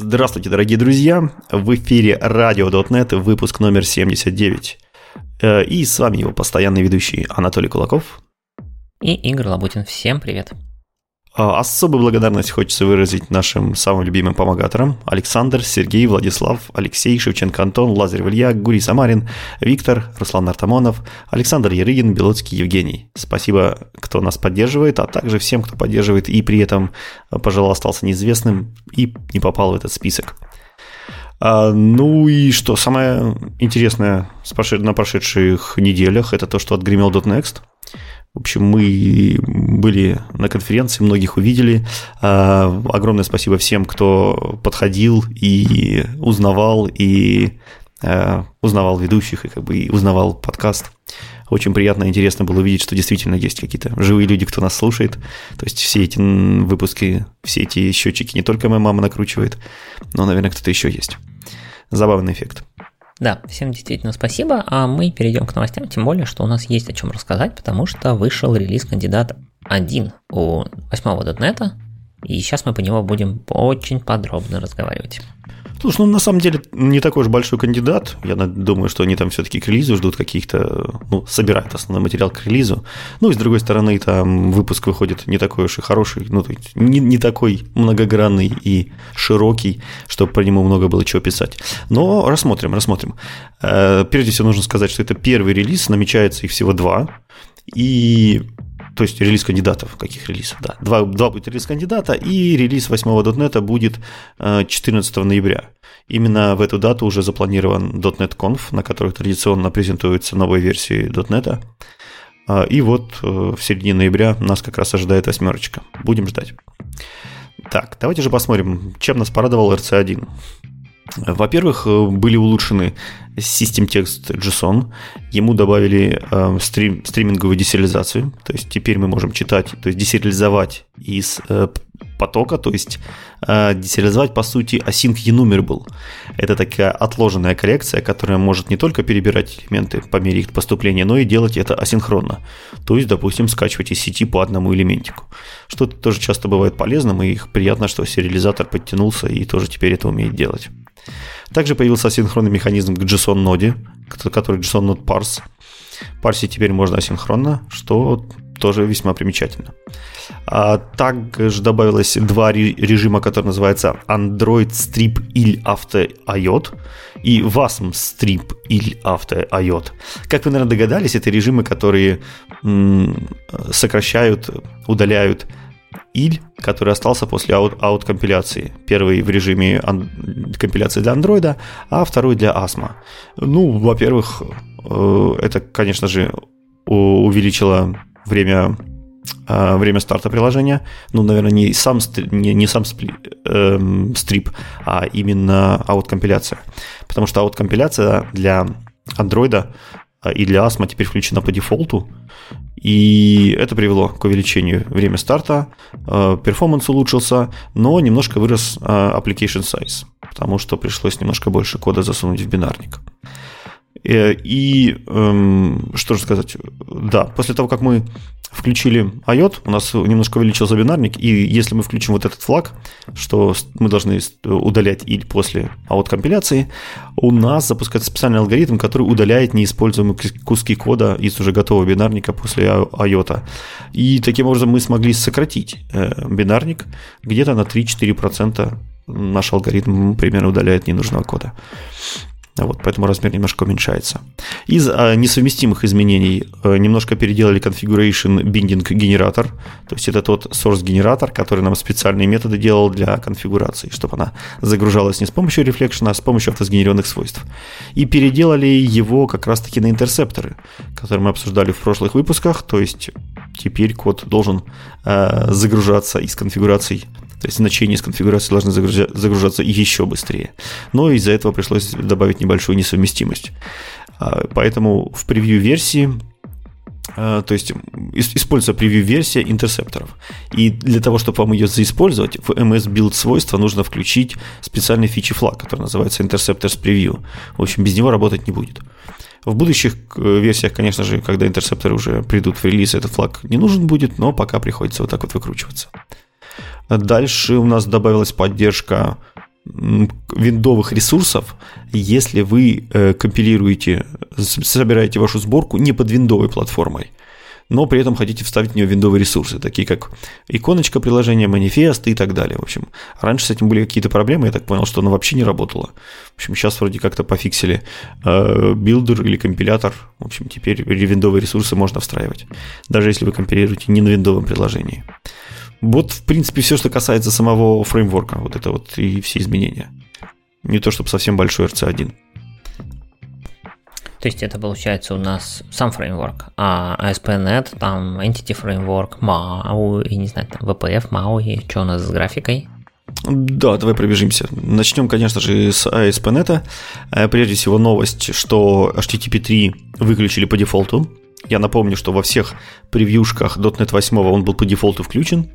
Здравствуйте, дорогие друзья! В эфире Radio.net, выпуск номер 79. Э, и с вами его постоянный ведущий Анатолий Кулаков. И Игорь Лабутин. Всем привет! А, особую благодарность хочется выразить нашим самым любимым помогаторам. Александр, Сергей, Владислав, Алексей, Шевченко Антон, Лазарь Илья, Гурий Самарин, Виктор, Руслан Артамонов, Александр Ярыгин, Белоцкий Евгений. Спасибо, кто нас поддерживает, а также всем, кто поддерживает и при этом, пожалуй, остался неизвестным и не попал в этот список. А, ну и что, самое интересное на прошедших неделях, это то, что отгремел .next. В общем, мы были на конференции, многих увидели. А, огромное спасибо всем, кто подходил и узнавал, и а, узнавал ведущих, и как бы и узнавал подкаст. Очень приятно и интересно было увидеть, что действительно есть какие-то живые люди, кто нас слушает. То есть все эти выпуски, все эти счетчики не только моя мама накручивает, но, наверное, кто-то еще есть. Забавный эффет. Да, всем действительно спасибо, а мы перейдем к новостям, тем более, что у нас есть о чем рассказать, потому что вышел релиз кандидата 1 у 8 .NET, и сейчас мы по него будем очень подробно разговаривать. Слушай, ну на самом деле не такой уж большой кандидат. Я думаю, что они там все-таки к релизу ждут каких-то, ну, собирают основной материал к релизу. Ну и с другой стороны, там выпуск выходит не такой уж и хороший, ну, то есть не, не такой многогранный и широкий, чтобы про него много было чего писать. Но рассмотрим, рассмотрим. Э, прежде всего нужно сказать, что это первый релиз, намечается их всего два. И то есть релиз кандидатов, каких релизов, да. Два, два будет релиз кандидата, и релиз 8 .NET будет 14 э, ноября. Именно в эту дату уже запланирован .NET Conf, на которой традиционно презентуются новые версии .NET. Э, и вот э, в середине ноября нас как раз ожидает восьмерочка. Будем ждать. Так, давайте же посмотрим, чем нас порадовал RC1. Во-первых, были улучшены System Text JSON. Ему добавили э, стрим, стриминговую десериализацию. То есть теперь мы можем читать, то есть десериализовать из э, потока, то есть э, десериализовать, по сути, async enumerable. Это такая отложенная коррекция, которая может не только перебирать элементы по мере их поступления, но и делать это асинхронно. То есть, допустим, скачивать из сети по одному элементику. Что тоже часто бывает полезным, и приятно, что сериализатор подтянулся и тоже теперь это умеет делать. Также появился асинхронный механизм к JSON-ноде, который JSON-нод parse. Парсить теперь можно асинхронно, что тоже весьма примечательно. А также добавилось два режима, которые называются Android Strip il After IOT и WASM Strip il After IOT. Как вы, наверное, догадались, это режимы, которые сокращают, удаляют иль, который остался после аут-компиляции. Первый в режиме компиляции для андроида, а второй для ASMA. Ну, во-первых, э, это, конечно же, увеличило время э, время старта приложения. Ну, наверное, не сам, не, не сам спли, эм, стрип, а именно аут-компиляция. Потому что аут-компиляция для андроида э, и для ASMA теперь включена по дефолту. И это привело к увеличению времени старта, э, перформанс улучшился, но немножко вырос э, application size, потому что пришлось немножко больше кода засунуть в бинарник. Э, и эм, что же сказать, да, после того, как мы включили IOT, у нас немножко увеличился бинарник, и если мы включим вот этот флаг, что мы должны удалять и после out компиляции, у нас запускается специальный алгоритм, который удаляет неиспользуемые куски кода из уже готового бинарника после IOT. И таким образом мы смогли сократить э, бинарник где-то на 3-4% наш алгоритм примерно удаляет ненужного кода. Вот, поэтому размер немножко уменьшается. Из а, несовместимых изменений а, немножко переделали configuration binding генератор. То есть это тот source генератор, который нам специальные методы делал для конфигурации, чтобы она загружалась не с помощью рефлекшена, а с помощью автосгенерированных свойств. И переделали его как раз-таки на интерсепторы, которые мы обсуждали в прошлых выпусках. То есть теперь код должен а, загружаться из конфигураций то есть значения из конфигурации должны загружаться еще быстрее. Но из-за этого пришлось добавить небольшую несовместимость. А, поэтому в превью-версии а, то есть используется превью-версия интерсепторов. И для того, чтобы вам ее заиспользовать, в MS Build свойства нужно включить специальный фичи флаг, который называется Interceptors Preview. В общем, без него работать не будет. В будущих э, версиях, конечно же, когда интерсепторы уже придут в релиз, этот флаг не нужен будет, но пока приходится вот так вот выкручиваться. Дальше у нас добавилась поддержка виндовых ресурсов, если вы э, компилируете, собираете вашу сборку не под виндовой платформой но при этом хотите вставить в нее виндовые ресурсы, такие как иконочка приложения, манифест и так далее. В общем, раньше с этим были какие-то проблемы, я так понял, что оно вообще не работало. В общем, сейчас вроде как-то пофиксили э, builder или компилятор. В общем, теперь виндовые ресурсы можно встраивать, даже если вы компилируете не на виндовом приложении. Вот, в принципе, все, что касается самого фреймворка, вот это вот и все изменения. Не то, чтобы совсем большой RC1. То есть это получается у нас сам фреймворк, а ASP.NET, там Entity Framework, MAU, и не знаю, там VPF, MAU, и что у нас с графикой? Да, давай пробежимся. Начнем, конечно же, с ASP.NET. Э, прежде всего новость, что HTTP 3 выключили по дефолту. Я напомню, что во всех превьюшках .NET 8 он был по дефолту включен,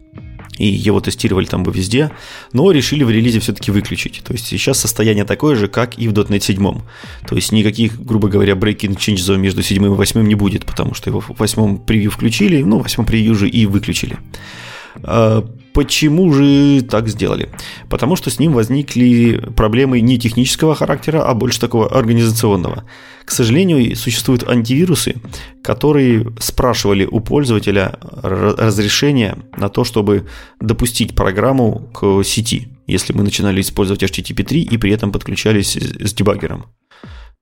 и его тестировали там бы везде, но решили в релизе все-таки выключить. То есть сейчас состояние такое же, как и в .NET 7. То есть никаких, грубо говоря, breaking change zone между 7 и 8 не будет, потому что его в 8 превью включили, ну, в 8 превью же и выключили. Почему же так сделали? Потому что с ним возникли проблемы не технического характера, а больше такого организационного. К сожалению, существуют антивирусы, которые спрашивали у пользователя разрешение на то, чтобы допустить программу к сети, если мы начинали использовать HTTP 3 и при этом подключались с дебаггером.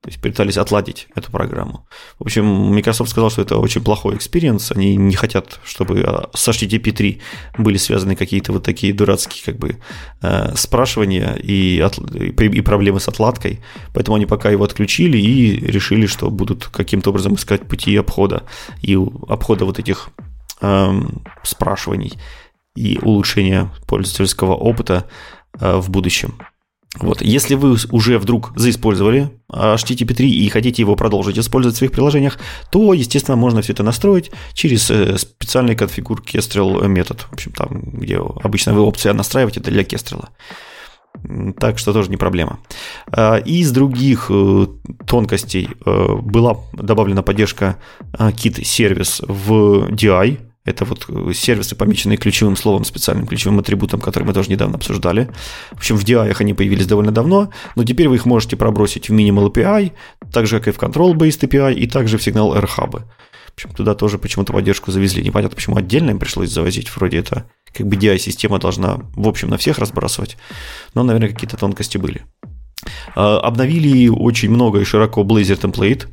То есть пытались отладить эту программу. В общем, Microsoft сказал, что это очень плохой experience. Они не хотят, чтобы а, с HTTP 3 были связаны какие-то вот такие дурацкие как бы э, спрашивания и, от, и проблемы с отладкой. Поэтому они пока его отключили и решили, что будут каким-то образом искать пути обхода и обхода вот этих э, спрашиваний и улучшения пользовательского опыта э, в будущем. Вот. Если вы уже вдруг заиспользовали HTTP 3 и хотите его продолжить использовать в своих приложениях, то, естественно, можно все это настроить через э, специальный конфигур Kestrel метод. В общем, там, где обычно вы опция настраиваете для Kestrel. Так что тоже не проблема. А, из других э, тонкостей э, была добавлена поддержка Kit сервис в DI, это вот э, сервисы, помеченные ключевым словом, специальным ключевым атрибутом, который мы тоже недавно обсуждали. В общем, в DI они появились довольно давно, но теперь вы их можете пробросить в Minimal API, так же, как и в Control-Based API, и также в сигнал R-Hub. В общем, туда тоже почему-то поддержку завезли. Непонятно, почему отдельно им пришлось завозить. Вроде это как бы DI-система должна, в общем, на всех разбрасывать. Но, наверное, какие-то тонкости были. А, обновили очень много и широко Blazor Template.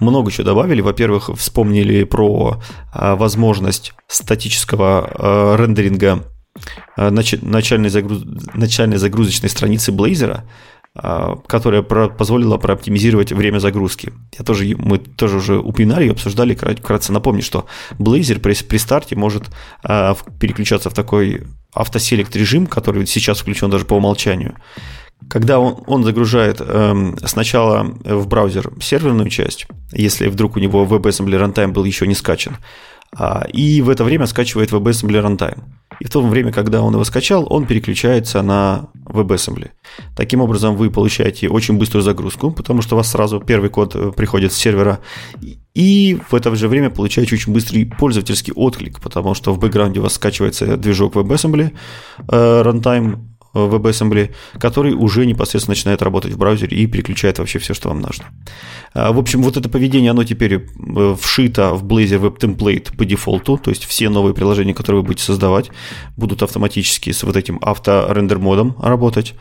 Много чего добавили. Во-первых, вспомнили про а, возможность статического а, рендеринга начальной, загруз... начальной загрузочной страницы Blazor, которая позволила прооптимизировать время загрузки. Я тоже, мы тоже уже упоминали и обсуждали, вкратце напомню, что Blazor при, при старте может переключаться в такой автоселект режим, который сейчас включен даже по умолчанию когда он, он загружает э, сначала в браузер серверную часть, если вдруг у него WebAssembly Runtime был еще не скачан, а, и в это время скачивает WebAssembly Runtime. И в то время, когда он его скачал, он переключается на WebAssembly. Таким образом, вы получаете очень быструю загрузку, потому что у вас сразу первый код э, приходит с сервера, и в это же время получаете очень быстрый пользовательский отклик, потому что в бэкграунде у вас скачивается движок WebAssembly э, Runtime, WebAssembly, который уже непосредственно начинает работать в браузере и переключает вообще все, что вам нужно. А, в общем, вот это поведение, оно теперь э, вшито в Blazor Web Template по дефолту, то есть все новые приложения, которые вы будете создавать, будут автоматически с вот этим авторендер модом работать.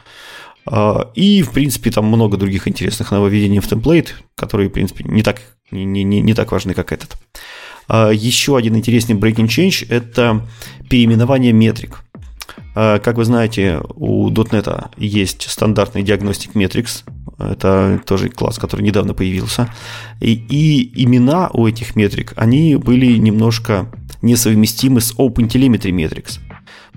А, и, в принципе, там много других интересных нововведений в темплейт, которые, в принципе, не так, не, не, не так важны, как этот. А, еще один интересный breaking change – это переименование метрик. А, как вы знаете, у .NET есть стандартный диагностик Metrics. Это тоже класс, который недавно появился. И, и имена у этих метрик, они были немножко несовместимы с OpenTelemetry Metrics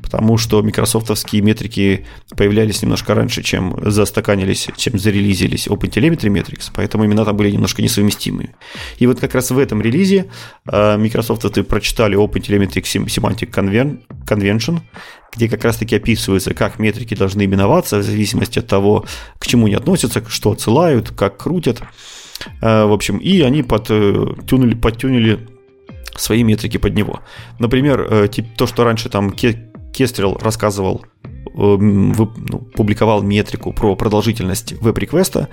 потому что микрософтовские метрики появлялись немножко раньше, чем застаканились, чем зарелизились OpenTelemetry Metrics, поэтому имена там были немножко несовместимыми. И вот как раз в этом релизе э, Microsoft прочитали OpenTelemetry Semantic Convention, где как раз-таки описывается, как метрики должны именоваться в зависимости от того, к чему они относятся, что отсылают, как крутят. Э, в общем, и они подтюнили, подтюнили свои метрики под него. Например, э, то, что раньше там Кестрел рассказывал ну, публиковал метрику про продолжительность веб-реквеста,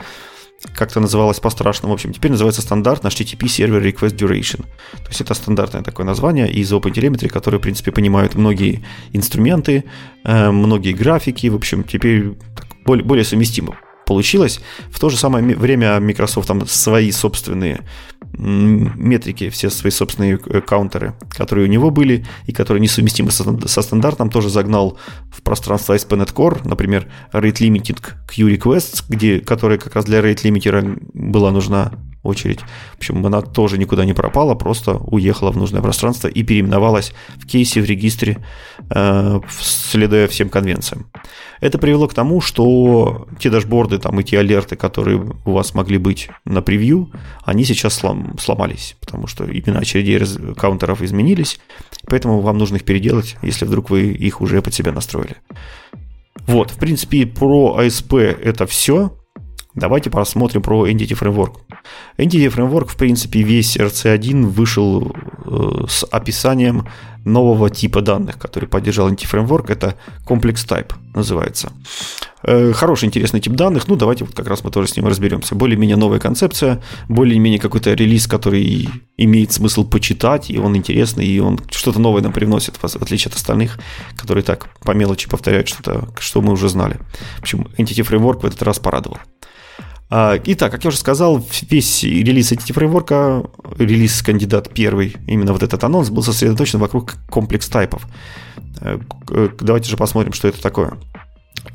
как-то называлось по-страшному, в общем, теперь называется стандарт HTTP Server Request Duration. То есть это стандартное такое название из OpenTelemetry, которое, в принципе, понимают многие инструменты, э, многие графики, в общем, теперь более, более совместимо получилось. В то же самое время Microsoft там свои собственные метрики, все свои собственные э, каунтеры, которые у него были и которые несовместимы со, стандартом, тоже загнал в пространство ASP.NET Core, например, Rate Limiting Queue Requests, где, которая как раз для Rate Limiter была нужна очередь. В общем, она тоже никуда не пропала, просто уехала в нужное пространство и переименовалась в кейсе в регистре, э, следуя всем конвенциям. Это привело к тому, что те дашборды там, и те алерты, которые у вас могли быть на превью, они сейчас слом, сломались, потому что именно очередей каунтеров изменились, поэтому вам нужно их переделать, если вдруг вы их уже под себя настроили. Вот, в принципе, про ASP это все. Давайте посмотрим про Entity Framework. Entity Framework, в принципе, весь RC1 вышел э, с описанием нового типа данных, который поддержал Entity Framework. Это Complex Type называется. Э, хороший, интересный тип данных. Ну, давайте вот как раз мы тоже с ним разберемся. Более-менее новая концепция, более-менее какой-то релиз, который имеет смысл почитать, и он интересный, и он что-то новое нам привносит, в отличие от остальных, которые так по мелочи повторяют что-то, что мы уже знали. В общем, Entity Framework в этот раз порадовал. А, итак, как я уже сказал, весь релиз Entity фреймворка, релиз кандидат первый, именно вот этот анонс, был сосредоточен вокруг комплекс тайпов. Э, давайте же посмотрим, что это такое.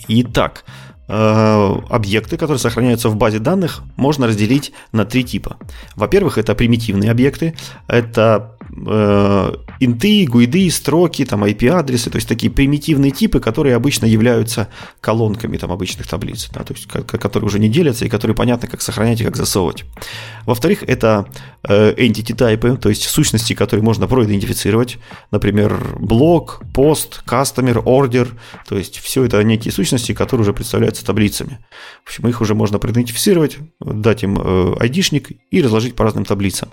Итак, Э, объекты, которые сохраняются в базе данных, можно разделить на три типа. Во-первых, это примитивные объекты, это э, инты, гуиды, строки, там IP-адресы, то есть такие примитивные типы, которые обычно являются колонками там, обычных таблиц, да, то есть которые уже не делятся и которые понятно, как сохранять и как засовывать. Во-вторых, это э, entity type, то есть сущности, которые можно проидентифицировать, например, блок, пост, customer, order, то есть все это некие сущности, которые уже представляют являются таблицами. В общем, их уже можно проидентифицировать, дать им э, айдишник и разложить по разным таблицам.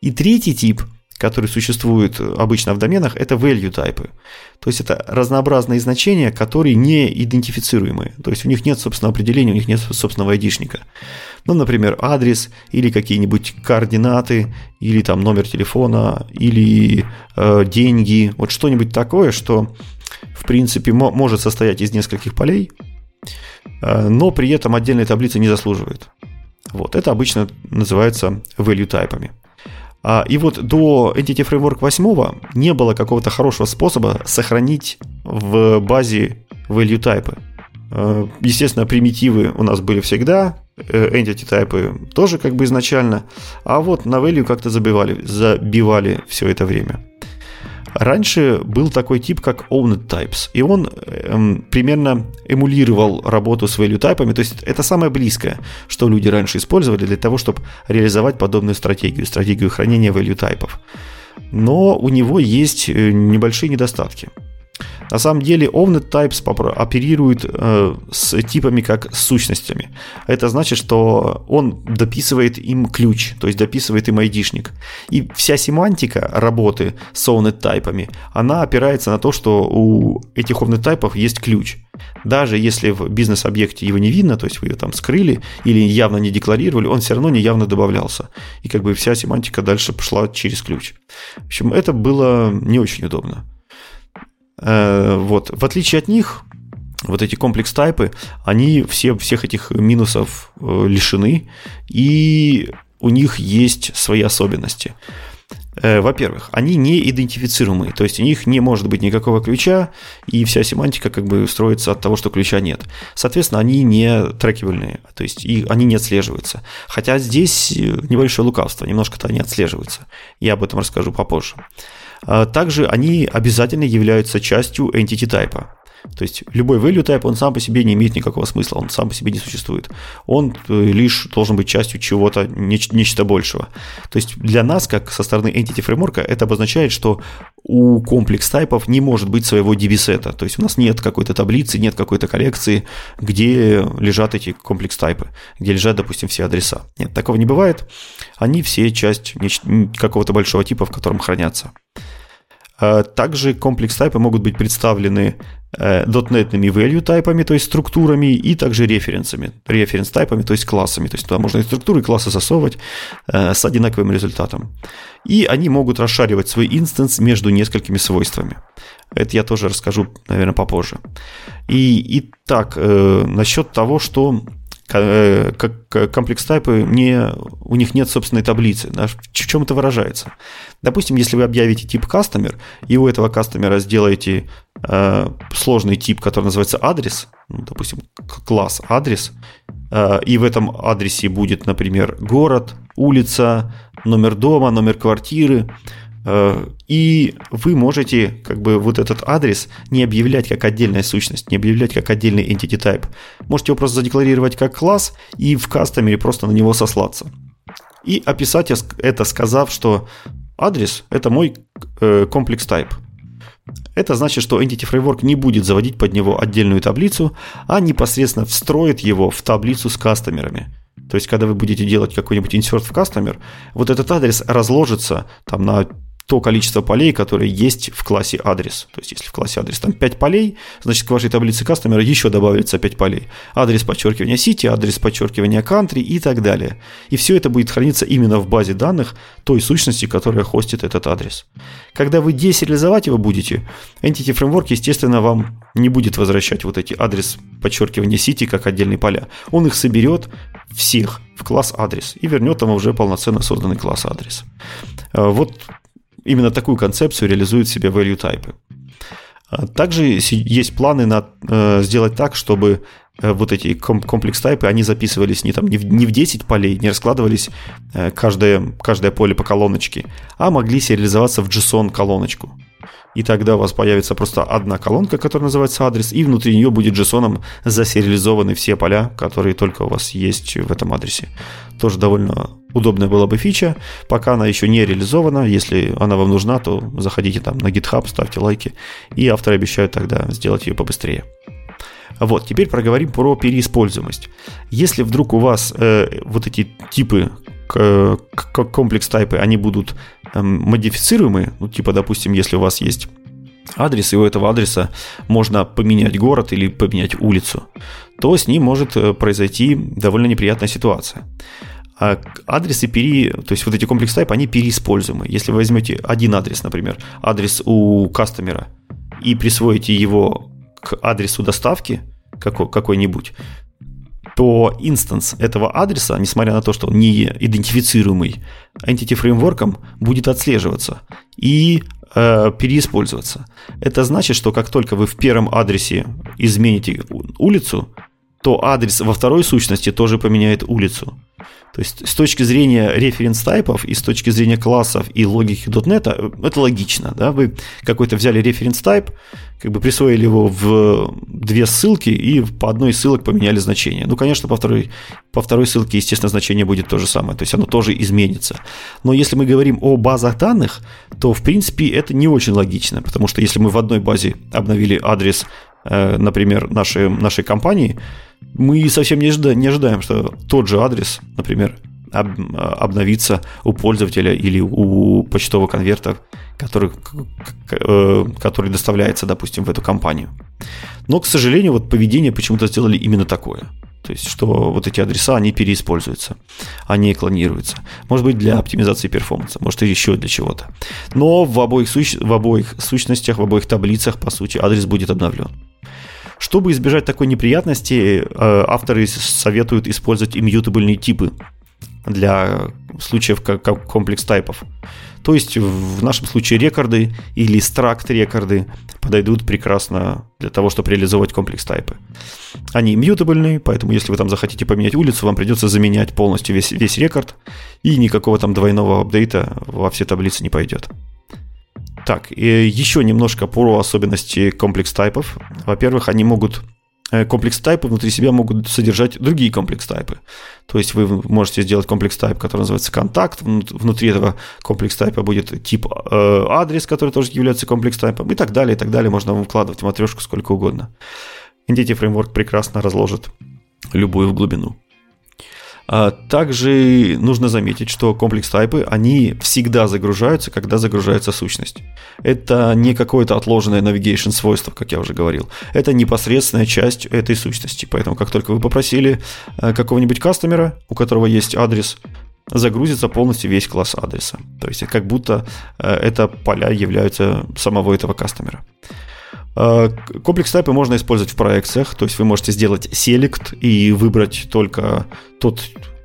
И третий тип, который существует обычно в доменах, это value type. То есть это разнообразные значения, которые не идентифицируемые. То есть у них нет собственного определения, у них нет собственного айдишника. Ну, например, адрес или какие-нибудь координаты, или там номер телефона, или э, деньги. Вот что-нибудь такое, что в принципе может состоять из нескольких полей, но при этом отдельные таблицы не заслуживают. Вот, это обычно называется value тайпами. А, и вот до Entity Framework 8 не было какого-то хорошего способа сохранить в базе value тайпы. Э, естественно, примитивы у нас были всегда, э, entity тайпы тоже как бы изначально, а вот на value как-то забивали, забивали все это время. Раньше был такой тип, как Owned Types, и он эм, примерно эмулировал работу с value тайпами, то есть это самое близкое, что люди раньше использовали для того, чтобы реализовать подобную стратегию, стратегию хранения value тайпов. Но у него есть э, небольшие недостатки. На самом деле Ovnet Types оперирует э, с типами как с сущностями. Это значит, что он дописывает им ключ, то есть дописывает им айдишник. И вся семантика работы с Ovnet тайпами, она опирается на то, что у этих Ovnet тайпов есть ключ. Даже если в бизнес-объекте его не видно, то есть вы его там скрыли или явно не декларировали, он все равно неявно добавлялся. И как бы вся семантика дальше пошла через ключ. В общем, это было не очень удобно. Э, вот. В отличие от них, вот эти комплекс-тайпы, они все, всех этих минусов э, лишены, и у них есть свои особенности. Э, во-первых, они не идентифицируемые, то есть у них не может быть никакого ключа, и вся семантика как бы строится от того, что ключа нет. Соответственно, они не трекибельные, то есть и они не отслеживаются. Хотя здесь небольшое лукавство, немножко-то они отслеживаются. Я об этом расскажу попозже. А также они обязательно являются частью entity type. То есть любой value type, он сам по себе не имеет никакого смысла, он сам по себе не существует. Он э, лишь должен быть частью чего-то, нечто большего. То есть для нас, как со стороны Entity Framework, это обозначает, что у комплекс тайпов не может быть своего DB-сета. То есть у нас нет какой-то таблицы, нет какой-то коллекции, где лежат эти комплекс тайпы, где лежат, допустим, все адреса. Нет, такого не бывает. Они все часть какого-то большого типа, в котором хранятся. Э, также комплекс-тайпы могут быть представлены дотнетными value тайпами, то есть структурами, и также референсами, референс-тайпами, то есть классами. То есть туда можно и структуры, и классы засовывать с одинаковым результатом. И они могут расшаривать свой инстанс между несколькими свойствами. Это я тоже расскажу, наверное, попозже. И, и так, э, насчет того, что э, как комплекс-тайпы не, у них нет собственной таблицы. Да, в чем это выражается? Допустим, если вы объявите тип customer, и у этого кастомера сделаете э, сложный тип, который называется адрес, ну, допустим, класс адрес, э, и в этом адресе будет, например, город, улица, номер дома, номер квартиры, Э, и вы можете как бы вот этот адрес не объявлять как отдельная сущность, не объявлять как отдельный entity type. Можете его просто задекларировать как класс и в кастомере просто на него сослаться. И описать это, сказав, что адрес – это мой э, комплекс type. Это значит, что Entity Framework не будет заводить под него отдельную таблицу, а непосредственно встроит его в таблицу с кастомерами. То есть, когда вы будете делать какой-нибудь insert в кастомер, вот этот адрес разложится там на то количество полей, которые есть в классе адрес. То есть, если в классе адрес там 5 полей, значит, к вашей таблице кастомера еще добавится 5 полей. Адрес подчеркивания сети, адрес подчеркивания country и так далее. И все это будет храниться именно в базе данных той сущности, которая хостит этот адрес. Когда вы десериализовать его будете, Entity Framework, естественно, вам не будет возвращать вот эти адрес подчеркивания сети как отдельные поля. Он их соберет всех в класс адрес и вернет там уже полноценно созданный класс адрес. Э, вот именно такую концепцию реализуют себе value type. А также есть планы на э, сделать так, чтобы э, вот эти комплекс тайпы, они записывались не, там, не, в, не в 10 полей, не раскладывались э, каждое, каждое поле по колоночке, а могли сериализоваться в JSON колоночку и тогда у вас появится просто одна колонка, которая называется адрес, и внутри нее будет JSON засериализованы все поля, которые только у вас есть в этом адресе. Тоже довольно удобная была бы фича, пока она еще не реализована. Если она вам нужна, то заходите там на GitHub, ставьте лайки, и авторы обещают тогда сделать ее побыстрее. Вот, теперь проговорим про переиспользуемость. Если вдруг у вас э, вот эти типы комплекс тайпы, они будут эм, модифицируемы, ну, типа, допустим, если у вас есть адрес, и у этого адреса можно поменять город или поменять улицу, то с ним может э, произойти довольно неприятная ситуация. А адресы пере... То есть вот эти комплекс тайпы, они переиспользуемы. Если вы возьмете один адрес, например, адрес у кастомера, и присвоите его к адресу доставки какой-нибудь, то инстанс этого адреса, несмотря на то, что он не идентифицируемый, Entity фреймворком будет отслеживаться и э, переиспользоваться. Это значит, что как только вы в первом адресе измените улицу, то адрес во второй сущности тоже поменяет улицу. То есть с точки зрения референс-тайпов и с точки зрения классов и логики .NET э, это логично. Да? Вы какой-то взяли референс-тайп, как бы присвоили его в две ссылки и по одной ссылок поменяли значение. Ну, конечно, по второй, по второй ссылке, естественно, значение будет то же самое, то есть оно тоже изменится. Но если мы говорим о базах данных, то, в принципе, это не очень логично, потому что если мы в одной базе обновили адрес, э, например, нашей, нашей компании, мы совсем не ожидаем, не ожидаем, что тот же адрес, например, об, обновится у пользователя или у почтового конверта, который, э, который доставляется, допустим, в эту компанию. Но, к сожалению, вот поведение почему-то сделали именно такое. То есть, что вот эти адреса, они переиспользуются, они клонируются. Может быть, для оптимизации перформанса, может, и еще для чего-то. Но в обоих, суч... в обоих сущностях, в обоих таблицах, по сути, адрес будет обновлен. Чтобы избежать такой неприятности, э, авторы советуют использовать иммьютабельные типы для случаев как комплекс тайпов. То есть в нашем случае рекорды или стракт рекорды подойдут прекрасно для того, чтобы реализовать комплекс тайпы. Они иммьютабельные, поэтому если вы там захотите поменять улицу, вам придется заменять полностью весь, весь рекорд, и никакого там двойного апдейта во все таблицы не пойдет. Так, и еще немножко про особенности комплекс тайпов. Во-первых, они могут э, комплекс тайпы внутри себя могут содержать другие комплекс тайпы. То есть вы можете сделать комплекс тайп, который называется контакт. Внутри этого комплекс тайпа будет тип э, адрес, который тоже является комплекс тайпом и так далее, и так далее. Можно выкладывать в матрешку сколько угодно. Entity Framework прекрасно разложит любую в глубину. А также нужно заметить, что комплекс-тайпы, они всегда загружаются, когда загружается сущность. Это не какое-то отложенное navigation свойство, как я уже говорил. Это непосредственная часть этой сущности. Поэтому, как только вы попросили э, какого-нибудь кастомера, у которого есть адрес, загрузится полностью весь класс адреса. То есть как будто э, это поля являются самого этого кастомера. Э, комплекс тайпы можно использовать в проекциях, то есть вы можете сделать select и выбрать только тот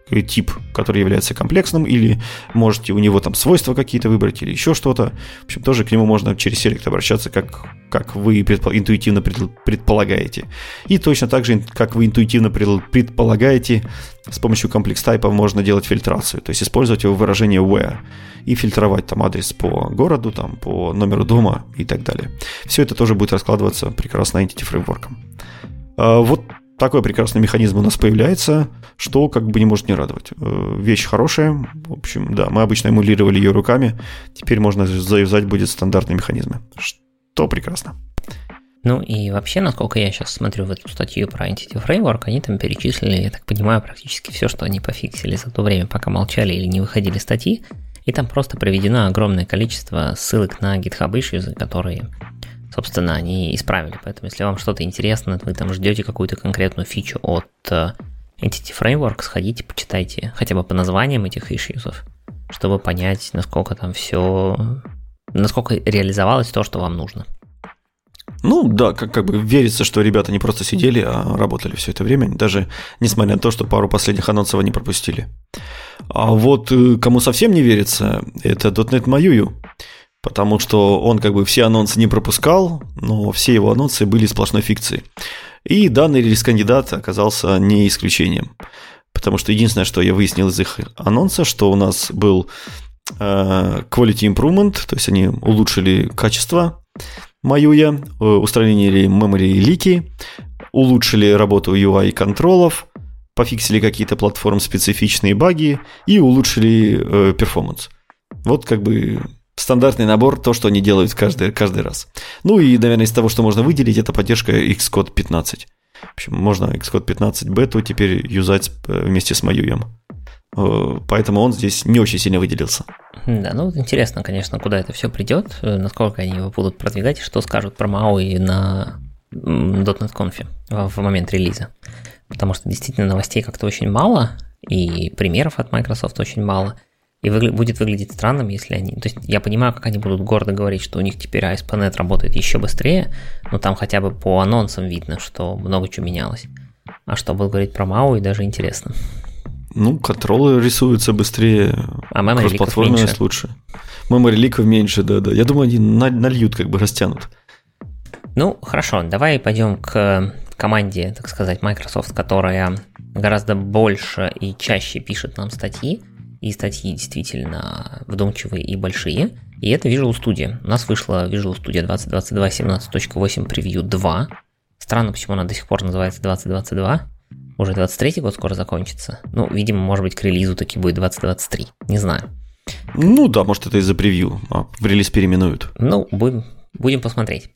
тип, который является комплексным, или можете у него там свойства какие-то выбрать, или еще что-то. В общем, тоже к нему можно через селект обращаться, как, как вы интуитивно предполагаете. И точно так же, как вы интуитивно предполагаете, с помощью комплекс тайпа можно делать фильтрацию, то есть использовать его выражение where и фильтровать там адрес по городу, там, по номеру дома и так далее. Все это тоже будет раскладываться прекрасно Entity Framework. А, вот такой прекрасный механизм у нас появляется, что как бы не может не радовать. Э, вещь хорошая, в общем, да, мы обычно эмулировали ее руками, теперь можно завязать будет стандартные механизмы, что прекрасно. Ну и вообще, насколько я сейчас смотрю в эту статью про Entity Framework, они там перечислили, я так понимаю, практически все, что они пофиксили за то время, пока молчали или не выходили статьи, и там просто приведено огромное количество ссылок на GitHub issues, которые собственно, они исправили. Поэтому, если вам что-то интересно, вы там ждете какую-то конкретную фичу от э, Entity Framework, сходите, почитайте хотя бы по названиям этих issues, чтобы понять, насколько там все, насколько реализовалось то, что вам нужно. Ну да, как, как бы верится, что ребята не просто сидели, а работали все это время, даже несмотря на то, что пару последних анонсов они пропустили. А вот э, кому совсем не верится, это .NET Mayuyu потому что он как бы все анонсы не пропускал, но все его анонсы были сплошной фикцией. И данный релиз-кандидат оказался не исключением. Потому что единственное, что я выяснил из их анонса, что у нас был э, quality improvement, то есть они улучшили качество Маюя, э, устранили memory лики, улучшили работу UI контролов, пофиксили какие-то платформ-специфичные баги и улучшили э, перформанс. Вот как бы стандартный набор, то, что они делают каждый, каждый раз. Ну и, наверное, из того, что можно выделить, это поддержка Xcode 15. В общем, можно Xcode 15 бету теперь юзать э, вместе с Маюем. Э, поэтому он здесь не очень сильно выделился. Да, ну интересно, конечно, куда это все придет, э, насколько они его будут продвигать, что скажут про MAUI на .NET Conf в момент релиза. Потому что действительно новостей как-то очень мало, и примеров от Microsoft очень мало – и выгля- будет выглядеть странным, если они... То есть я понимаю, как они будут гордо говорить, что у них теперь ASP.NET работает еще быстрее, но там хотя бы по анонсам видно, что много чего менялось. А что будут говорить про MAU, и даже интересно. Ну, контролы рисуются быстрее, а меньше. лучше. Memory ликов меньше, да-да. Я думаю, они нальют, как бы растянут. Ну, хорошо, давай пойдем к команде, так сказать, Microsoft, которая гораздо больше и чаще пишет нам статьи и статьи действительно вдумчивые и большие. И это Visual Studio. У нас вышла Visual Studio 2022 17.8 превью 2. Странно, почему она до сих пор называется 2022. Уже 23 год скоро закончится. Ну, видимо, может быть, к релизу таки будет 2023. Не знаю. Ну да, может это из-за превью, а в релиз переименуют. Ну, будем, будем посмотреть.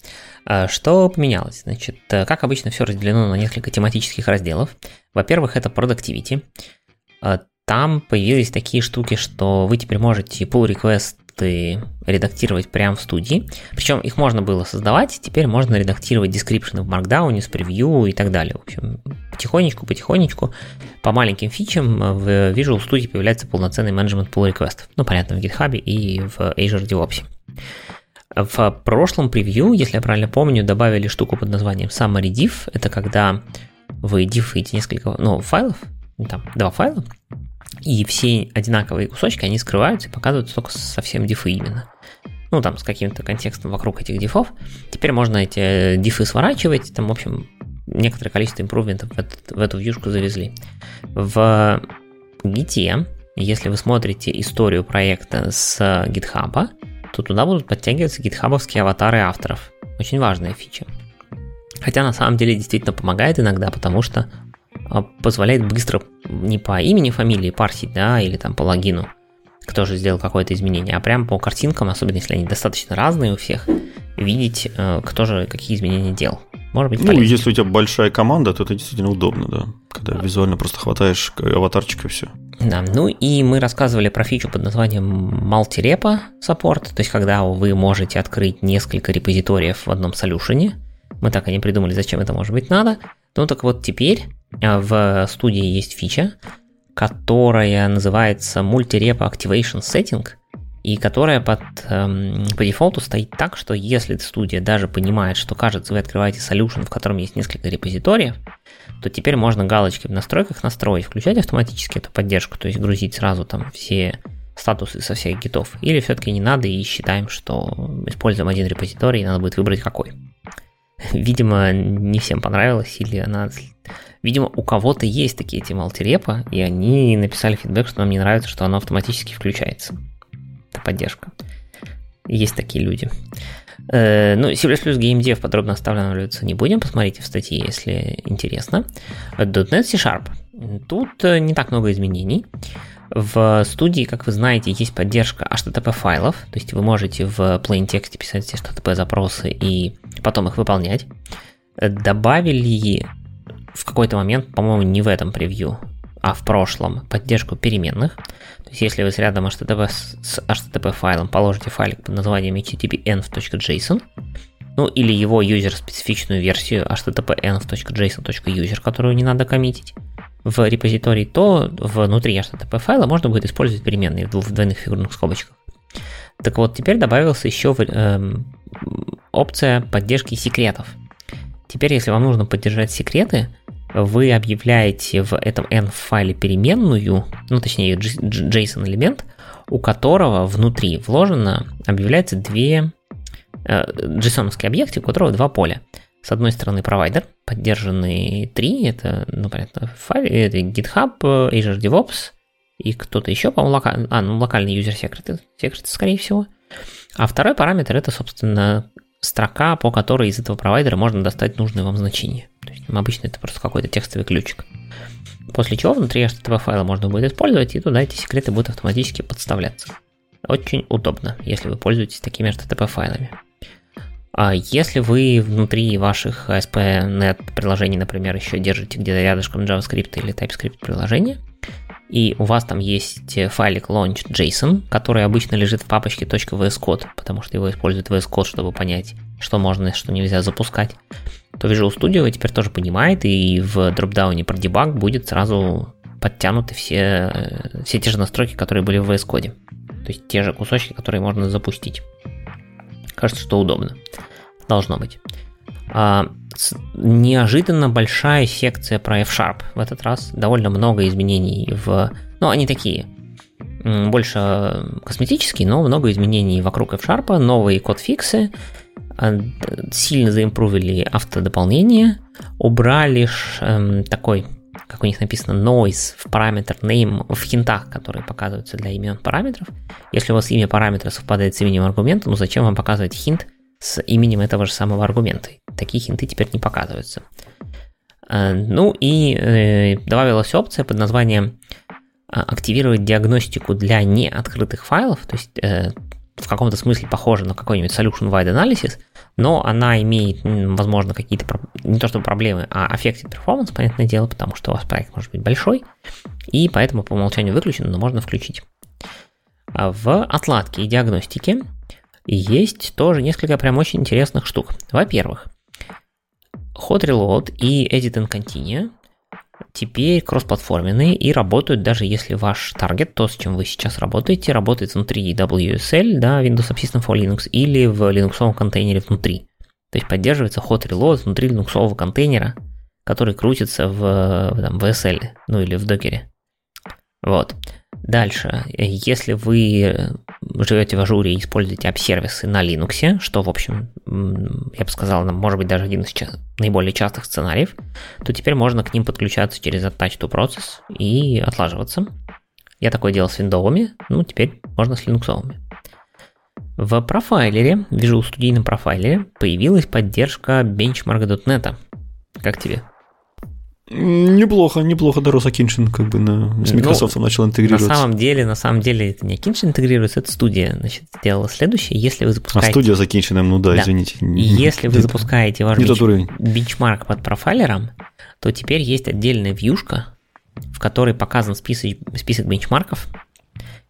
А, что поменялось? Значит, э, как обычно, все разделено на несколько тематических разделов. Во-первых, это Productivity. Там появились такие штуки, что вы теперь можете pull реквесты редактировать прямо в студии. Причем их можно было создавать, теперь можно редактировать description в Markdown, с превью и так далее. В общем, потихонечку, потихонечку, по маленьким фичам в Visual Studio появляется полноценный менеджмент pull реквестов. Ну, понятно, в GitHub и в Azure DevOps. В прошлом превью, если я правильно помню, добавили штуку под названием Summary Div. Это когда вы дифаете несколько ну, файлов, там два файла, и все одинаковые кусочки, они скрываются и показывают только совсем дифы именно. Ну, там, с каким-то контекстом вокруг этих дифов. Теперь можно эти дифы сворачивать, там, в общем, некоторое количество импрувментов в, в эту вьюшку завезли. В Git, если вы смотрите историю проекта с GitHub, то туда будут подтягиваться гитхабовские аватары авторов. Очень важная фича. Хотя на самом деле действительно помогает иногда, потому что позволяет быстро не по имени, фамилии парсить, да, или там по логину, кто же сделал какое-то изменение, а прям по картинкам, особенно если они достаточно разные у всех, видеть, э, кто же какие изменения делал. может быть Ну, полезно. если у тебя большая команда, то это действительно удобно, да. Когда визуально просто хватаешь аватарчик и все. Да, ну и мы рассказывали про фичу под названием multi-repo support, то есть когда вы можете открыть несколько репозиториев в одном солюшене. Мы так и не придумали, зачем это может быть надо. Ну так вот теперь э, в студии есть фича, которая называется Multi-Repo Activation Setting, и которая под, эм, по дефолту стоит так, что если студия даже понимает, что кажется вы открываете solution, в котором есть несколько репозиториев, то теперь можно галочки в настройках настроить, включать автоматически эту поддержку, то есть грузить сразу там все статусы со всех гитов, или все-таки не надо и считаем, что используем один репозиторий, и надо будет выбрать какой. Видимо, не всем понравилось, или она... Видимо, у кого-то есть такие эти малтирепа, и они написали фидбэк, что нам не нравится, что оно автоматически включается. Это поддержка. Есть такие люди. Э, ну, C++ GameDev подробно останавливаться не будем, посмотрите в статье, если интересно. .NET C-Sharp. Тут э, не так много изменений. В студии, как вы знаете, есть поддержка HTTP файлов, то есть вы можете в plain тексте писать все HTTP запросы и потом их выполнять. Добавили в какой-то момент, по-моему, не в этом превью, а в прошлом, поддержку переменных. То есть если вы с рядом HTTP с HTTP файлом положите файлик под названием http-env.json, ну или его юзер-специфичную версию http-env.json.user, которую не надо коммитить, в репозитории, то внутри HTTP файла можно будет использовать переменные в двойных фигурных скобочках. Так вот, теперь добавился еще эм, опция поддержки секретов. Теперь, если вам нужно поддержать секреты, вы объявляете в этом env файле переменную, ну точнее JSON элемент, у которого внутри вложено объявляется две э, JSON объекты, у которого два поля. С одной стороны провайдер, поддержанный три, это, ну, понятно, файл, это GitHub, Azure DevOps и кто-то еще, по-моему, локальный, а, ну, локальный user secret, secret, скорее всего. А второй параметр это, собственно, строка, по которой из этого провайдера можно достать нужное вам значение. То есть, обычно это просто какой-то текстовый ключик. После чего внутри HTTP файла можно будет использовать, и туда эти секреты будут автоматически подставляться. Очень удобно, если вы пользуетесь такими HTTP файлами. А если вы внутри ваших ASP.NET приложений, например, еще держите где-то рядышком JavaScript или TypeScript приложение, и у вас там есть файлик launch.json, который обычно лежит в папочке .vscode, потому что его использует VS Code, чтобы понять, что можно и что нельзя запускать, то Visual Studio теперь тоже понимает, и в дропдауне про дебаг будет сразу подтянуты все, все те же настройки, которые были в VS Code. То есть те же кусочки, которые можно запустить. Кажется, что удобно. Должно быть. А, неожиданно большая секция про F-Sharp в этот раз. Довольно много изменений в... Ну, они такие, больше косметические, но много изменений вокруг F-Sharp, новые код-фиксы, а, сильно заимпровили автодополнение, убрали эм, такой, как у них написано, noise в параметр name в хинтах, которые показываются для имен параметров. Если у вас имя параметра совпадает с именем аргумента, ну зачем вам показывать хинт с именем этого же самого аргумента? Такие хинты теперь не показываются. А, ну и э, добавилась опция под названием активировать диагностику для неоткрытых файлов, то есть э, в каком-то смысле похожа на какой-нибудь solution wide analysis, но она имеет, возможно, какие-то, не то что проблемы, а affected performance, понятное дело, потому что у вас проект может быть большой, и поэтому по умолчанию выключен, но можно включить. А в отладке и диагностике есть тоже несколько прям очень интересных штук. Во-первых, Hot Reload и Edit and Continue теперь кроссплатформенные и работают даже если ваш таргет, то, с чем вы сейчас работаете, работает внутри WSL, да, Windows Subsystem for Linux, или в линуксовом контейнере внутри. То есть поддерживается hot reload внутри линуксового контейнера, который крутится в, в там, VSL, ну или в докере. Вот. Дальше, если вы живете в ажуре и используете app-сервисы на Linux, что, в общем, я бы сказал, может быть даже один из наиболее частых сценариев, то теперь можно к ним подключаться через Attach to Process и отлаживаться. Я такое делал с виндовыми, ну, теперь можно с линуксовыми. В профайлере, Visual студийном профайлере, появилась поддержка benchmark.net. Как тебе? Неплохо, неплохо Дарос Акиншин как бы на, с Microsoft ну, начал интегрироваться. На самом деле, на самом деле, это не Акиншин интегрируется, это студия, значит, сделала следующее. Если вы запускаете... А студия с Акиншиным, ну да, да. извините. Если вы запускаете ваш бенч... бенчмарк под профайлером, то теперь есть отдельная вьюшка, в которой показан список, список бенчмарков,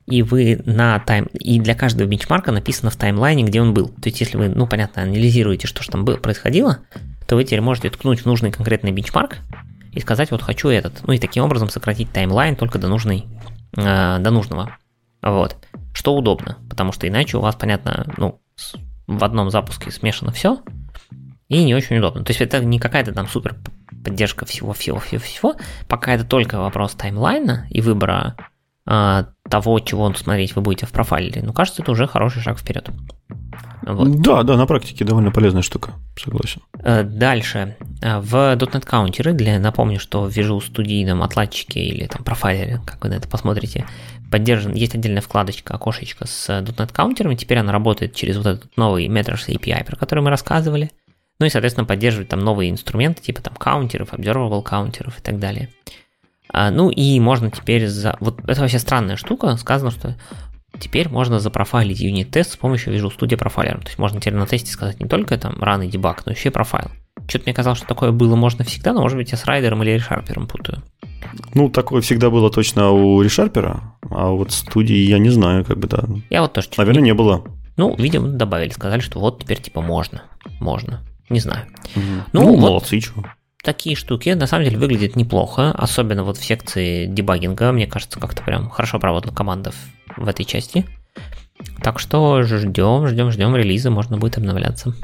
и вы на тайм... И для каждого бенчмарка написано в таймлайне, где он был. То есть, если вы, ну, понятно, анализируете, что же там было, происходило, то вы теперь можете ткнуть в нужный конкретный бенчмарк, и сказать, вот хочу этот. Ну и таким образом сократить таймлайн только до, нужной, э, до нужного. Вот. Что удобно, потому что иначе у вас, понятно, ну, в одном запуске смешано все, и не очень удобно. То есть это не какая-то там супер поддержка всего-всего-всего-всего, пока это только вопрос таймлайна и выбора того, чего смотреть вы будете в профайлере. Ну, кажется, это уже хороший шаг вперед. Вот. Да, да, на практике довольно полезная штука, согласен. Э, дальше. Э, в .NET каунтеры, для, напомню, что в Visual Studio отладчике или там профайлере, как вы на это посмотрите, поддержан, есть отдельная вкладочка, окошечко с .NET каунтерами, теперь она работает через вот этот новый Metros API, про который мы рассказывали, ну и, соответственно, поддерживает там новые инструменты, типа там каунтеров, observable каунтеров и так далее. А, ну и можно теперь за... Вот это вообще странная штука. Сказано, что Теперь можно запрофайлить юнит-тест с помощью Visual Studio Profiler. То есть можно теперь на тесте сказать не только там ранний дебаг, но еще и профайл. Что-то мне казалось, что такое было можно всегда, но может быть я с райдером или решарпером путаю. Ну, такое всегда было точно у решарпера, а вот студии я не знаю, как бы да. Я вот тоже. Наверное, не... не было. Ну, видимо, добавили, сказали, что вот теперь типа можно, можно. Не знаю. Угу. Ну, ну вот, молодцы, чего такие штуки на самом деле выглядят неплохо, особенно вот в секции дебагинга. Мне кажется, как-то прям хорошо поработала команда в этой части. Так что ждем, ждем, ждем релиза, можно будет обновляться.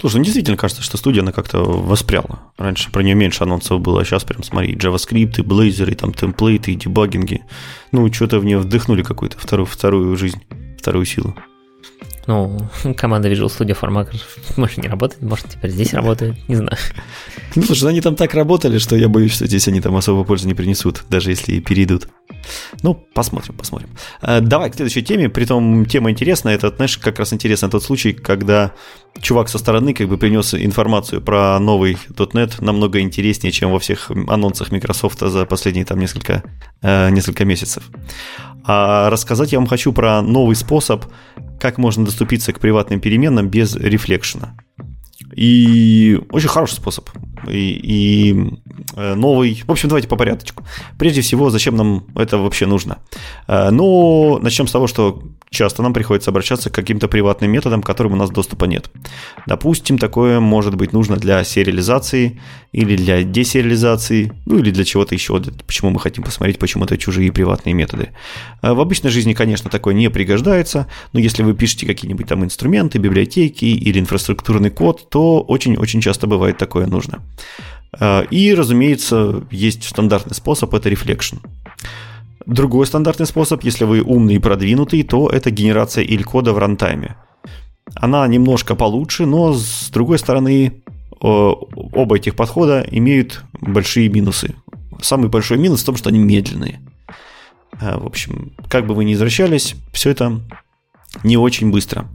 Слушай, ну действительно кажется, что студия она как-то воспряла. Раньше про нее меньше анонсов было, а сейчас прям смотри, JavaScript, и Blazor, и там темплейты, и дебагинги. Ну, что-то в нее вдохнули какую-то вторую, вторую жизнь, вторую силу. Ну, команда Visual Studio Formaker может не работает, может теперь здесь работает, не знаю. Ну, слушай, они там так работали, что я боюсь, что здесь они там особо пользы не принесут, даже если и перейдут. Ну, посмотрим, посмотрим. А, давай к следующей теме. Притом тема интересная. Это, знаешь, как раз интересно тот случай, когда чувак со стороны как бы принес информацию про новый .NET намного интереснее, чем во всех анонсах Microsoft за последние там несколько, э, несколько месяцев. А рассказать я вам хочу про новый способ, как можно доступиться к приватным переменным без рефлекшена. И очень хороший способ. И, и э, новый. В общем, давайте по порядочку. Прежде всего, зачем нам это вообще нужно? Э, ну, начнем с того, что часто нам приходится обращаться к каким-то приватным методам, к которым у нас доступа нет. Допустим, такое может быть нужно для сериализации или для десериализации, ну или для чего-то еще, почему мы хотим посмотреть, почему это чужие приватные методы. Э, в обычной жизни, конечно, такое не пригождается, но если вы пишете какие-нибудь там инструменты, библиотеки или инфраструктурный код, то очень-очень часто бывает такое нужно. Э, и, разумеется, есть стандартный способ, это reflection. Другой стандартный способ, если вы умный и продвинутый, то это генерация иль-кода в рантайме. Она немножко получше, но с другой стороны, оба этих подхода имеют большие минусы. Самый большой минус в том, что они медленные. Э, в общем, как бы вы ни возвращались, все это не очень быстро.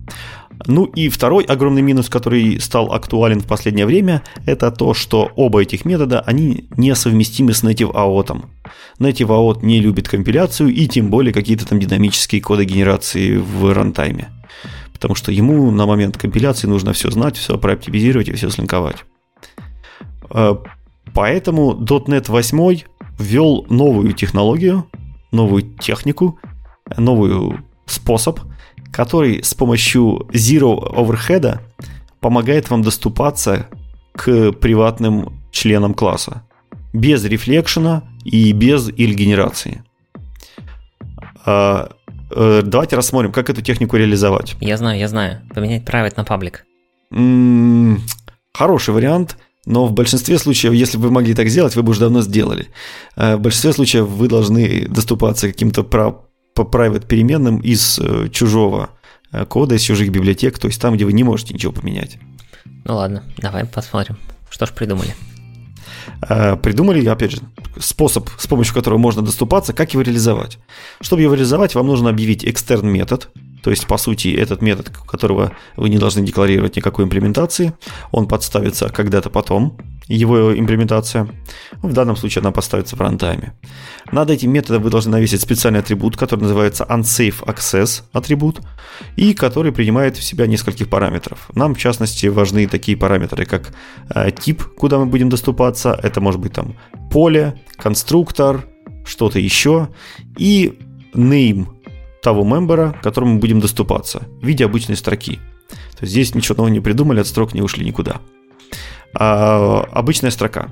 Ну и второй огромный минус, который стал актуален в последнее время, это то, что оба этих метода, они несовместимы с Native AOT. Native AOT не любит компиляцию и тем более какие-то там динамические коды генерации в рантайме. Потому что ему на момент компиляции нужно все знать, все прооптимизировать и все слинковать. Э, поэтому .NET 8 ввел новую технологию, новую технику, новый способ – который с помощью Zero Overhead помогает вам доступаться к приватным членам класса. Без рефлекшена и без ил-генерации. А, э, давайте рассмотрим, как эту технику реализовать. Я знаю, я знаю. Поменять private на public. М-м, хороший вариант, но в большинстве случаев, если бы вы могли так сделать, вы бы уже давно сделали. А в большинстве случаев вы должны доступаться каким-то по private переменным из э, чужого э, кода, из чужих библиотек, то есть там, где вы не можете ничего поменять. Ну ладно, давай посмотрим, что ж придумали. Э, придумали, опять же, способ, с помощью которого можно доступаться, как его реализовать. Чтобы его реализовать, вам нужно объявить extern метод, то есть, по сути, этот метод, которого вы не должны декларировать никакой имплементации, он подставится когда-то потом, его имплементация. В данном случае она поставится в рантайме. Над этим методом вы должны навесить специальный атрибут, который называется unsafe access атрибут, и который принимает в себя нескольких параметров. Нам, в частности, важны такие параметры, как э, тип, куда мы будем доступаться, это может быть там поле, конструктор, что-то еще, и name того мембера, к которому мы будем доступаться в виде обычной строки. То есть здесь ничего нового не придумали, от строк не ушли никуда. А, обычная строка.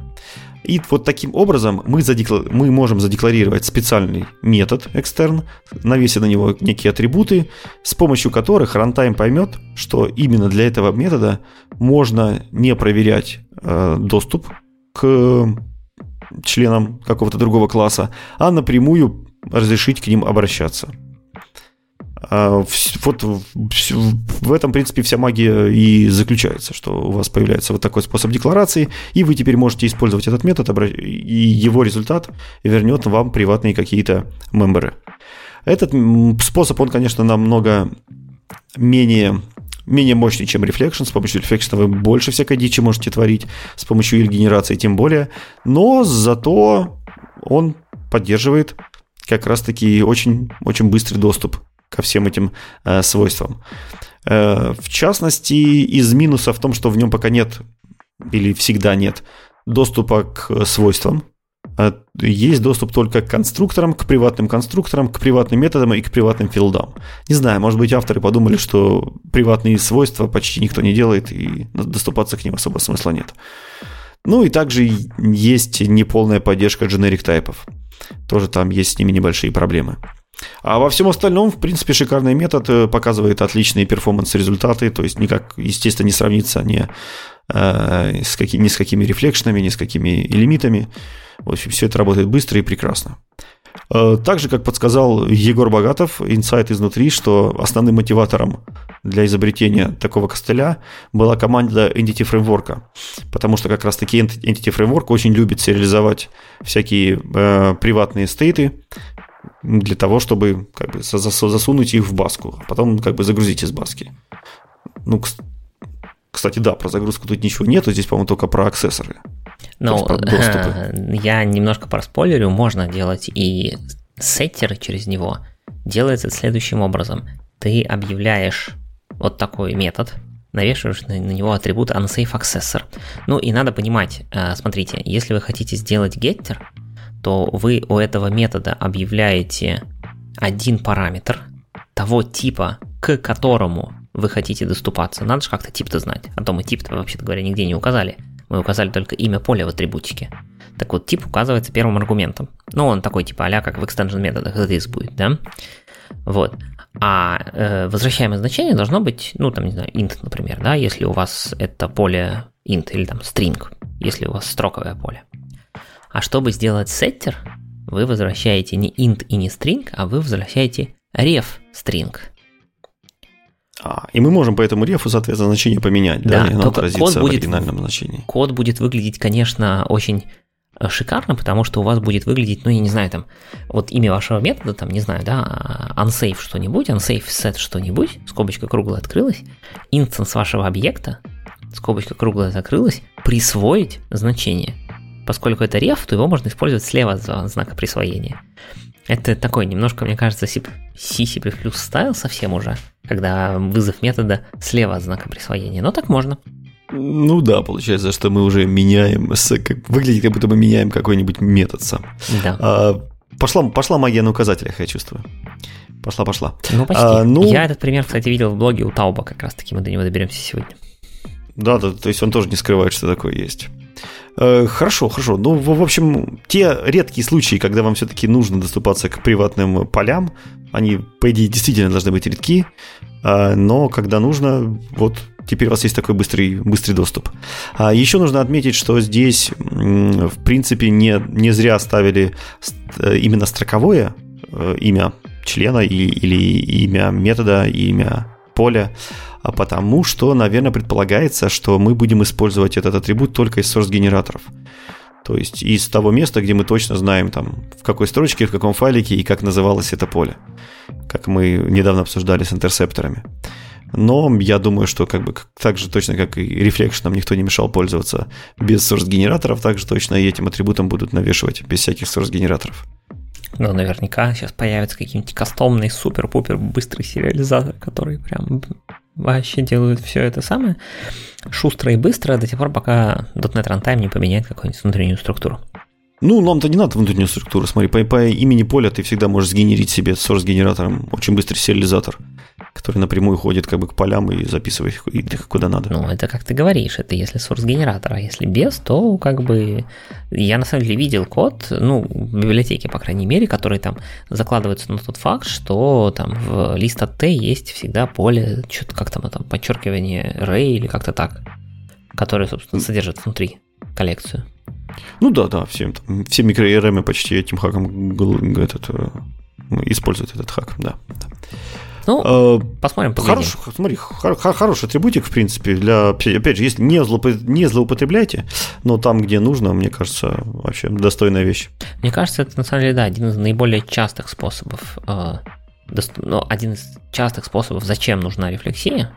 И вот таким образом мы, задекла... мы можем задекларировать специальный метод extern, навесить на него некие атрибуты, с помощью которых runtime поймет, что именно для этого метода можно не проверять э, доступ к членам какого-то другого класса, а напрямую разрешить к ним обращаться. А, вот в этом, в принципе, вся магия и заключается, что у вас появляется вот такой способ декларации, и вы теперь можете использовать этот метод, и его результат вернет вам приватные какие-то мемберы. Этот способ, он, конечно, намного менее менее мощный, чем Reflection. С помощью Reflection вы больше всякой дичи можете творить, с помощью генерации тем более. Но зато он поддерживает как раз-таки очень, очень быстрый доступ ко всем этим э, свойствам. Э, в частности, из минусов в том, что в нем пока нет или всегда нет доступа к свойствам. Э, есть доступ только к конструкторам, к приватным конструкторам, к приватным методам и к приватным филдам. Не знаю, может быть, авторы подумали, что приватные свойства почти никто не делает, и доступаться к ним особо смысла нет. Ну и также есть неполная поддержка generic тайпов. Тоже там есть с ними небольшие проблемы. А во всем остальном, в принципе, шикарный метод э, показывает отличные перформанс-результаты, то есть никак, естественно, не сравнится ни, э, с, какими, ни с какими рефлекшенами, ни с какими лимитами. В общем, все это работает быстро и прекрасно. Э, также, как подсказал Егор Богатов, инсайт изнутри, что основным мотиватором для изобретения такого костыля была команда Entity Framework, потому что как раз-таки Entity Framework очень любит сериализовать всякие э, приватные стейты, для того, чтобы как бы засунуть их в баску, а потом как бы загрузить из баски. Ну, кстати, да, про загрузку тут ничего нету, здесь, по-моему, только про аксессоры. Ну, я немножко проспойлерю, можно делать и сеттеры через него. Делается следующим образом. Ты объявляешь вот такой метод, навешиваешь на, на него атрибут unsafe accessor. Ну и надо понимать, э, смотрите, если вы хотите сделать getter, то вы у этого метода объявляете один параметр того типа, к которому вы хотите доступаться. Надо же как-то тип-то знать. А то мы тип-то, вообще-то говоря, нигде не указали. Мы указали только имя поля в атрибутике. Так вот, тип указывается первым аргументом. Ну, он такой типа а как в extension методах this будет, да? Вот. А э, возвращаемое значение должно быть, ну, там, не знаю, int, например, да, если у вас это поле int или там string, если у вас строковое поле. А чтобы сделать сеттер, вы возвращаете не int и не string, а вы возвращаете ref string. А, и мы можем по этому рефу, соответственно, значение поменять, да, да и оно отразится код будет, в оригинальном значении. Код будет выглядеть, конечно, очень э, шикарно, потому что у вас будет выглядеть, ну, я не знаю, там, вот имя вашего метода, там, не знаю, да, unsafe что-нибудь, unsafe set что-нибудь, скобочка круглая открылась, инстанс вашего объекта, скобочка круглая закрылась, присвоить значение – поскольку это ref, то его можно использовать слева от знака присвоения. Это такой немножко, мне кажется, C++ стайл совсем уже, когда вызов метода слева от знака присвоения. Но так можно. Ну да, получается, что мы уже меняем, выглядит, как будто мы меняем какой-нибудь метод сам. Да. А, пошла, пошла магия на указателях, я чувствую. Пошла, пошла. Ну, почти. А, ну... Я этот пример, кстати, видел в блоге у Тауба, как раз таки мы до него доберемся сегодня. Да, да, то есть он тоже не скрывает, что такое есть. Э, хорошо, хорошо. Ну, в общем, те редкие случаи, когда вам все-таки нужно доступаться к приватным полям, они, по идее, действительно должны быть редки, э, но когда нужно, вот теперь у вас есть такой быстрый, быстрый доступ. А еще нужно отметить, что здесь, в принципе, не, не зря оставили э, именно строковое имя члена или имя метода, имя поля, а потому что, наверное, предполагается, что мы будем использовать этот атрибут только из source-генераторов. То есть из того места, где мы точно знаем, там, в какой строчке, в каком файлике и как называлось это поле. Как мы недавно обсуждали с интерсепторами. Но я думаю, что как бы так же точно, как и рефлекшеном никто не мешал пользоваться без source-генераторов, так же точно и этим атрибутом будут навешивать без всяких source-генераторов. Ну, наверняка сейчас появится какие-нибудь кастомный супер-пупер быстрый сериализатор, который прям вообще делают все это самое шустро и быстро до тех пор, пока .NET Runtime не поменяет какую-нибудь внутреннюю структуру. Ну, нам-то не надо внутреннюю структуру. Смотри, по, по имени поля ты всегда можешь сгенерить себе source-генератором очень быстрый сериализатор который напрямую ходит как бы к полям и записывает их куда надо. Ну, это как ты говоришь, это если source генератор, а если без, то как бы я на самом деле видел код, ну, в библиотеке, по крайней мере, который там закладывается на тот факт, что там в лист от T есть всегда поле, что-то как там, там подчеркивание array или как-то так, которое, собственно, содержит внутри коллекцию. Ну да, да, все, там, все микро почти этим хаком этот, э, используют этот хак, да. да. Ну, э, посмотрим, Хорош, смотри, хор, хороший атрибутик, в принципе, для, опять же, если не, злоупо, не злоупотребляйте, но там, где нужно, мне кажется, вообще достойная вещь. Мне кажется, это на самом деле, да, один из наиболее частых способов, э, ну, один из частых способов, зачем нужна рефлексия,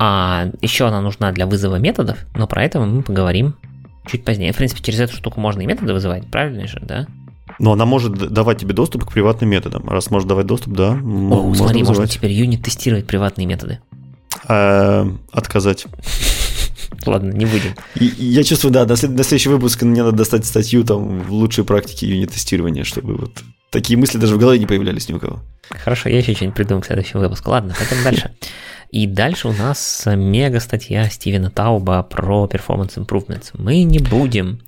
а еще она нужна для вызова методов, но про это мы поговорим чуть позднее. В принципе, через эту штуку можно и методы вызывать, правильно же, да? Но она может давать тебе доступ к приватным методам. Раз может давать доступ, да. О, смотри, можно теперь юнит тестировать приватные методы. А, отказать. Ладно, не будем. я чувствую, да, на, следующий выпуск мне надо достать статью там в лучшей практике юнит-тестирования, чтобы вот такие мысли даже в голове не появлялись ни у кого. Хорошо, я еще что-нибудь придумаю к следующему выпуску. Ладно, пойдем дальше. И дальше у нас мега статья Стивена Тауба про performance improvements. Мы не будем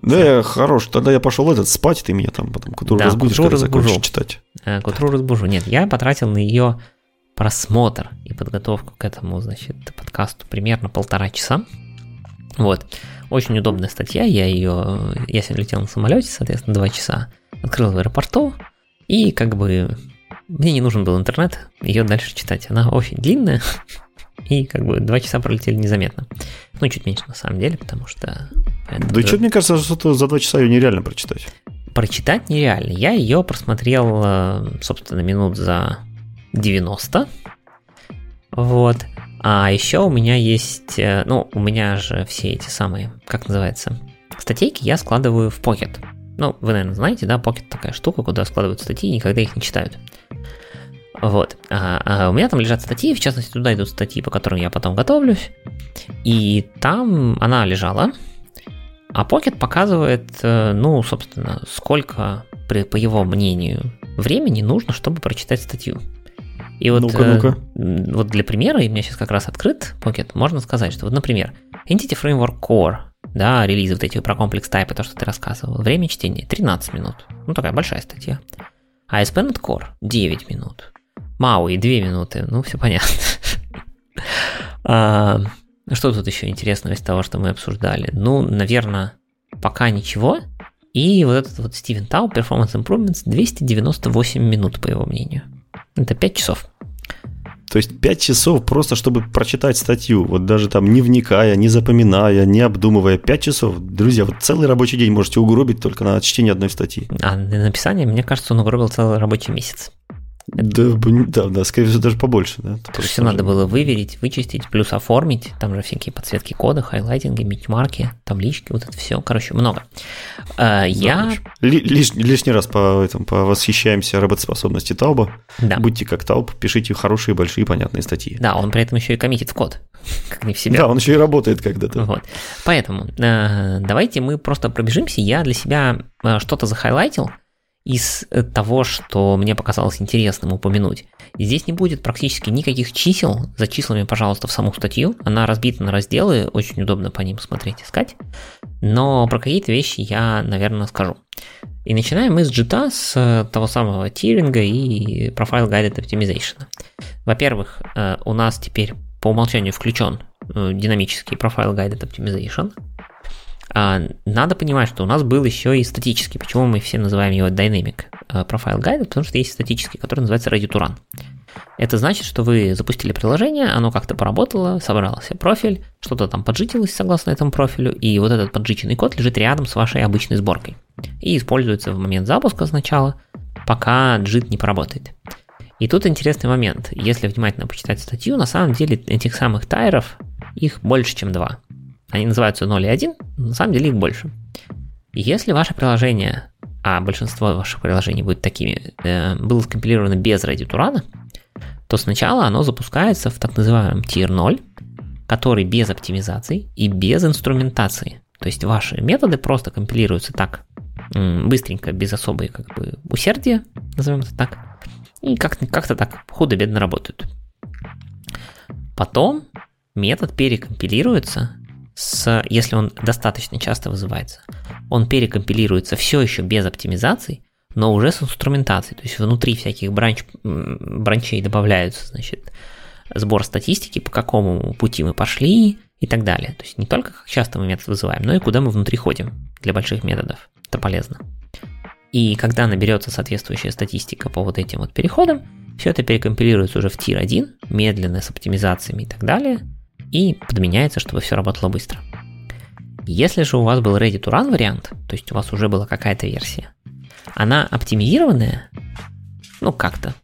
да, я хорош. Тогда я пошел этот спать, ты меня там потом к утру да, разбудишь, когда закончишь читать. Э, к утру разбужу. Нет, я потратил на ее просмотр и подготовку к этому, значит, подкасту примерно полтора часа. Вот. Очень удобная статья. Я ее... Я сегодня летел на самолете, соответственно, два часа. Открыл в аэропорту. И как бы мне не нужен был интернет ее дальше читать. Она очень длинная. И как бы два часа пролетели незаметно. Ну, чуть меньше на самом деле, потому что. Да что мне кажется, что за два часа ее нереально прочитать. Прочитать нереально. Я ее просмотрел, э, собственно, минут за 90. Вот. А еще у меня есть, э, ну, у меня же все эти самые, как называется, статейки я складываю в Pocket. Ну, вы, наверное, знаете, да, Pocket такая штука, куда складывают статьи и никогда их не читают. Вот. А, а у меня там лежат статьи, в частности, туда идут статьи, по которым я потом готовлюсь. И там она лежала, а Pocket показывает, э, ну, собственно, сколько, по его мнению, времени нужно, чтобы прочитать статью. И вот, ну-ка, ну-ка. Э, вот для примера, и у меня сейчас как раз открыт Pocket, можно сказать, что вот, например, Entity Framework Core, да, релизы вот эти про комплекс тайпы, то, что ты рассказывал, время чтения 13 минут. Ну, такая большая статья. А ASP.NET Core 9 минут. MAUI 2 минуты, ну, все понятно. А, что тут еще интересного из того, что мы обсуждали? Ну, наверное, пока ничего. И вот этот вот Стивен Тау, Performance Improvements, 298 минут, по его мнению. Это 5 часов. То есть 5 часов просто, чтобы прочитать статью, вот даже там не вникая, не запоминая, не обдумывая. 5 часов, друзья, вот целый рабочий день можете угробить только на чтение одной статьи. А на написание, мне кажется, он угробил целый рабочий месяц. Да, да, да, скорее всего, даже побольше. Да, все надо было выверить, вычистить, плюс оформить. Там же всякие подсветки кода, хайлайтинги, митмарки, таблички, вот это все. Короче, много. А, я... Лиш, лишний раз по, этому, по восхищаемся работоспособности Тауба. Да. Будьте как Тауб, пишите хорошие, большие, понятные статьи. Да, он при этом еще и коммитит в код. Как не в себя. Да, он еще и работает когда-то. Вот. Поэтому э, давайте мы просто пробежимся. Я для себя э, что-то захайлайтил, из э, того, что мне показалось интересным упомянуть. здесь не будет практически никаких чисел. За числами, пожалуйста, в саму статью. Она разбита на разделы, очень удобно по ним смотреть, искать. Но про какие-то вещи я, наверное, скажу. И начинаем мы с джита, с э, того самого тиринга и Profile Guided Optimization. Во-первых, э, у нас теперь по умолчанию включен динамический Profile Guided Optimization – надо понимать, что у нас был еще и статический. Почему мы все называем его Dynamic а, Profile Guide? Потому что есть статический, который называется Run. Это значит, что вы запустили приложение, оно как-то поработало, собрался профиль, что-то там поджитилось согласно этому профилю, и вот этот поджиченный код лежит рядом с вашей обычной сборкой. И используется в момент запуска сначала, пока джит не поработает. И тут интересный момент. Если внимательно почитать статью, на самом деле этих самых тайров, их больше, чем два. Они называются 0 и 1, на самом деле их больше. Если ваше приложение, а большинство ваших приложений будет такими, э, было скомпилировано без Run, то сначала оно запускается в так называемом Tier 0, который без оптимизации и без инструментации. То есть ваши методы просто компилируются так быстренько, без особой как бы усердия, назовем это так, и как-то как так худо-бедно работают. Потом метод перекомпилируется с, если он достаточно часто вызывается, он перекомпилируется все еще без оптимизаций, но уже с инструментацией. То есть внутри всяких бранч, бранчей добавляются, значит, сбор статистики, по какому пути мы пошли и так далее. То есть не только как часто мы метод вызываем, но и куда мы внутри ходим для больших методов. Это полезно. И когда наберется соответствующая статистика по вот этим вот переходам, все это перекомпилируется уже в тир 1, медленно, с оптимизациями и так далее, и подменяется, чтобы все работало быстро. Если же у вас был ready to run вариант, то есть у вас уже была какая-то версия, она оптимизированная, ну как-то,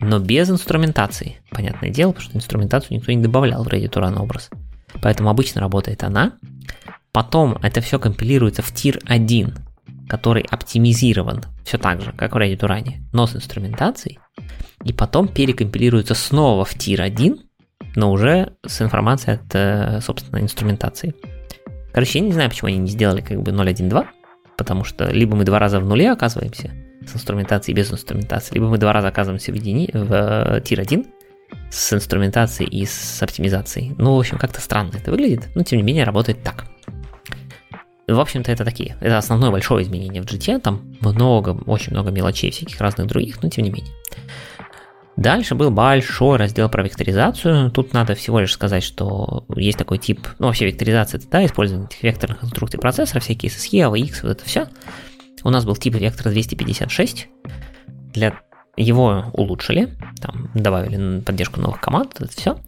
но без инструментации. Понятное дело, потому что инструментацию никто не добавлял в Ready to Run образ. Поэтому обычно работает она. Потом это все компилируется в тир 1, который оптимизирован все так же, как в Ready to Run, но с инструментацией. И потом перекомпилируется снова в тир 1, но уже с информацией от, э, собственно, инструментации. Короче, я не знаю, почему они не сделали как бы 0.1.2, потому что либо мы два раза в нуле оказываемся с инструментацией и без инструментации, либо мы два раза оказываемся в, едини, в э, тир 1 с инструментацией и с оптимизацией. Ну, в общем, как-то странно это выглядит, но тем не менее работает так. В общем-то, это такие. Это основное большое изменение в GT. Там много, очень много мелочей всяких разных других, но тем не менее. Дальше был большой раздел про векторизацию. Тут надо всего лишь сказать, что есть такой тип, ну вообще векторизация это да, использование этих векторных инструкций процессора, всякие SSE, AVX, вот это все. У нас был тип вектора 256. Для его улучшили, там добавили поддержку новых команд, это все.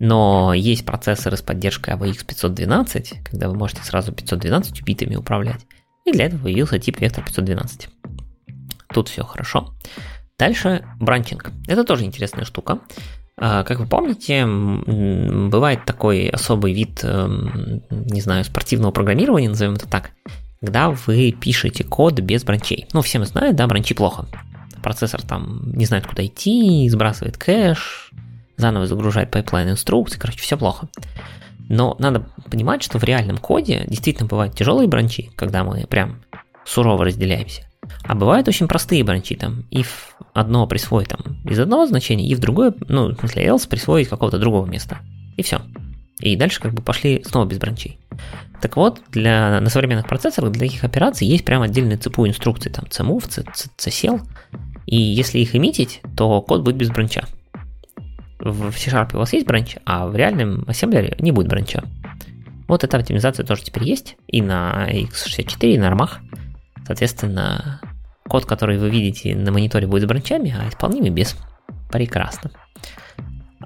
Но есть процессоры с поддержкой AVX 512, когда вы можете сразу 512 битами управлять. И для этого появился тип вектор 512. Тут все хорошо. Дальше бранчинг. Это тоже интересная штука. А, как вы помните, бывает такой особый вид, эм, не знаю, спортивного программирования, назовем это так, когда вы пишете код без бранчей. Ну, все мы знают, да, бранчи плохо. Процессор там не знает, куда идти, сбрасывает кэш, заново загружает pipeline инструкций, короче, все плохо. Но надо понимать, что в реальном коде действительно бывают тяжелые бранчи, когда мы прям сурово разделяемся. А бывают очень простые бранчи, там, if одно присвоить там из одного значения, и в другое, ну, в смысле, else присвоить какого-то другого места. И все. И дальше как бы пошли снова без бранчей. Так вот, для, на современных процессорах для таких операций есть прям отдельная CPU инструкция, там, cmov, csel, и если их эмитить, то код будет без бранча. В C-Sharp у вас есть бранч, а в реальном ассемблере не будет бранча. Вот эта оптимизация тоже теперь есть и на x64, и на армах. Соответственно, код, который вы видите на мониторе, будет с бранчами, а исполнимый без. Прекрасно.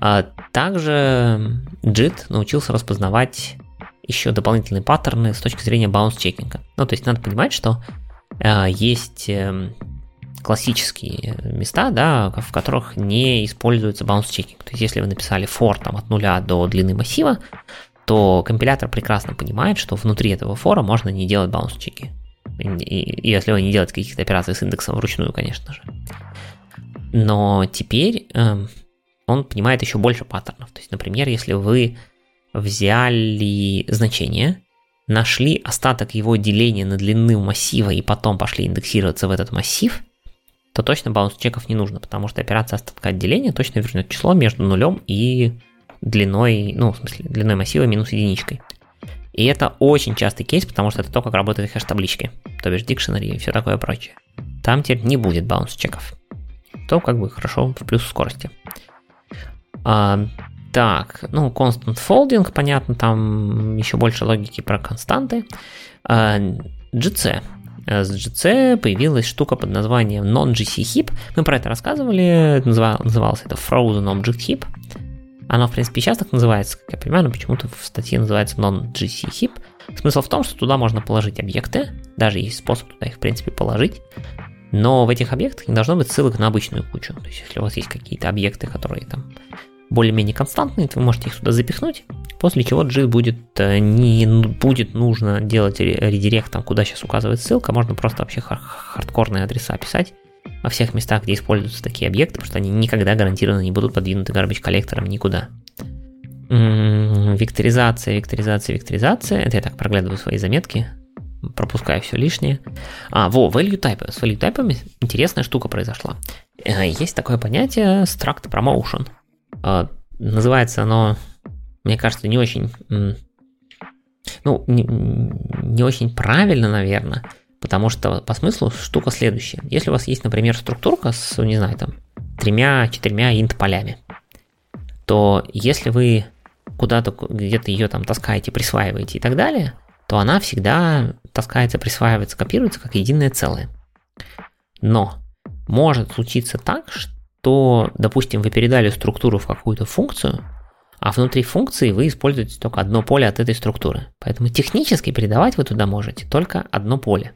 А также JIT научился распознавать еще дополнительные паттерны с точки зрения баунс-чекинга. Ну, то есть надо понимать, что э, есть э, классические места, да, в которых не используется баунс-чекинг. То есть если вы написали for там, от нуля до длины массива, то компилятор прекрасно понимает, что внутри этого фора можно не делать баунс-чеки. И, если вы не делаете каких-то операций с индексом вручную, конечно же. Но теперь э, он понимает еще больше паттернов. То есть, например, если вы взяли значение, нашли остаток его деления на длину массива и потом пошли индексироваться в этот массив, то точно баунс чеков не нужно, потому что операция остатка отделения точно вернет число между нулем и длиной, ну, в смысле, длиной массива минус единичкой. И это очень частый кейс, потому что это то, как работает хэш-таблички, то бишь дикшенери и все такое прочее. Там теперь не будет баунс-чеков. То как бы хорошо в плюс скорости. А, так, ну, constant folding, понятно, там еще больше логики про константы. А, GC. э, с GC появилась штука под названием Non-GC Heap. Мы про это рассказывали, называлось это Frozen Object Heap. Оно, в принципе, сейчас так называется, как я понимаю, но почему-то в статье называется Non-GC Heap. Смысл в том, что туда можно положить объекты, даже есть способ туда их, в принципе, положить, но в этих объектах не должно быть ссылок на обычную кучу. То есть, если у вас есть какие-то объекты, которые там более-менее константные, то вы можете их туда запихнуть, после чего G будет, э, не будет нужно делать редирект, там, куда сейчас указывает ссылка, можно просто вообще хардкорные адреса писать во всех местах, где используются такие объекты, потому что они никогда гарантированно не будут подвинуты garbage коллектором никуда. Векторизация, векторизация, векторизация. Это я так проглядываю свои заметки, пропускаю все лишнее. А, во, value type. С value type интересная штука произошла. Э, есть такое понятие struct promotion. А, называется оно, мне кажется, не очень, ну, не, не очень правильно, наверное, потому что по смыслу штука следующая. Если у вас есть, например, структурка с, не знаю, там, тремя-четырьмя int полями, то если вы куда-то где-то ее там таскаете, присваиваете и так далее, то она всегда таскается, присваивается, копируется как единое целое. Но может случиться так, что то, допустим, вы передали структуру в какую-то функцию, а внутри функции вы используете только одно поле от этой структуры. Поэтому технически передавать вы туда можете только одно поле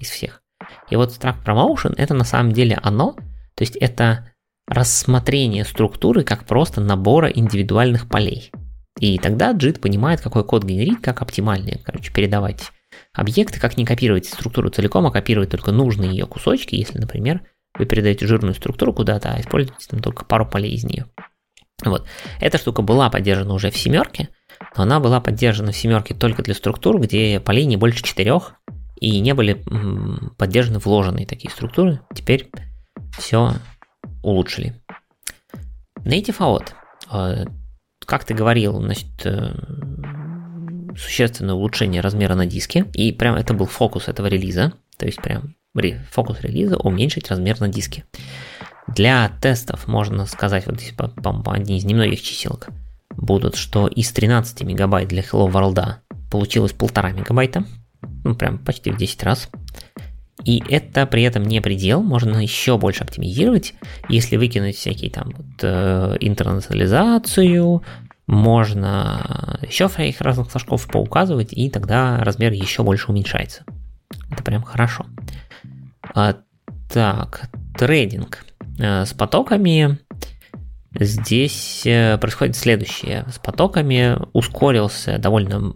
из всех. И вот struct promotion это на самом деле оно, то есть это рассмотрение структуры как просто набора индивидуальных полей. И тогда JIT понимает, какой код генерить, как оптимальнее, короче, передавать объекты, как не копировать структуру целиком, а копировать только нужные ее кусочки, если, например, вы передаете жирную структуру куда-то, а используете там только пару полей из нее. Вот. Эта штука была поддержана уже в семерке, но она была поддержана в семерке только для структур, где полей не больше четырех, и не были поддержаны вложенные такие структуры. Теперь все улучшили. Native out. Э, как ты говорил, значит, э, существенное улучшение размера на диске, и прям это был фокус этого релиза, то есть прям фокус релиза уменьшить размер на диске. Для тестов можно сказать, вот здесь по, по одни из немногих чиселок будут, что из 13 мегабайт для Hello World получилось полтора мегабайта, ну прям почти в 10 раз. И это при этом не предел, можно еще больше оптимизировать, если выкинуть всякие там вот, э, интернационализацию, можно еще своих разных флажков поуказывать, и тогда размер еще больше уменьшается. Это прям хорошо. А, так, трейдинг. А, с потоками здесь э, происходит следующее. С потоками ускорился довольно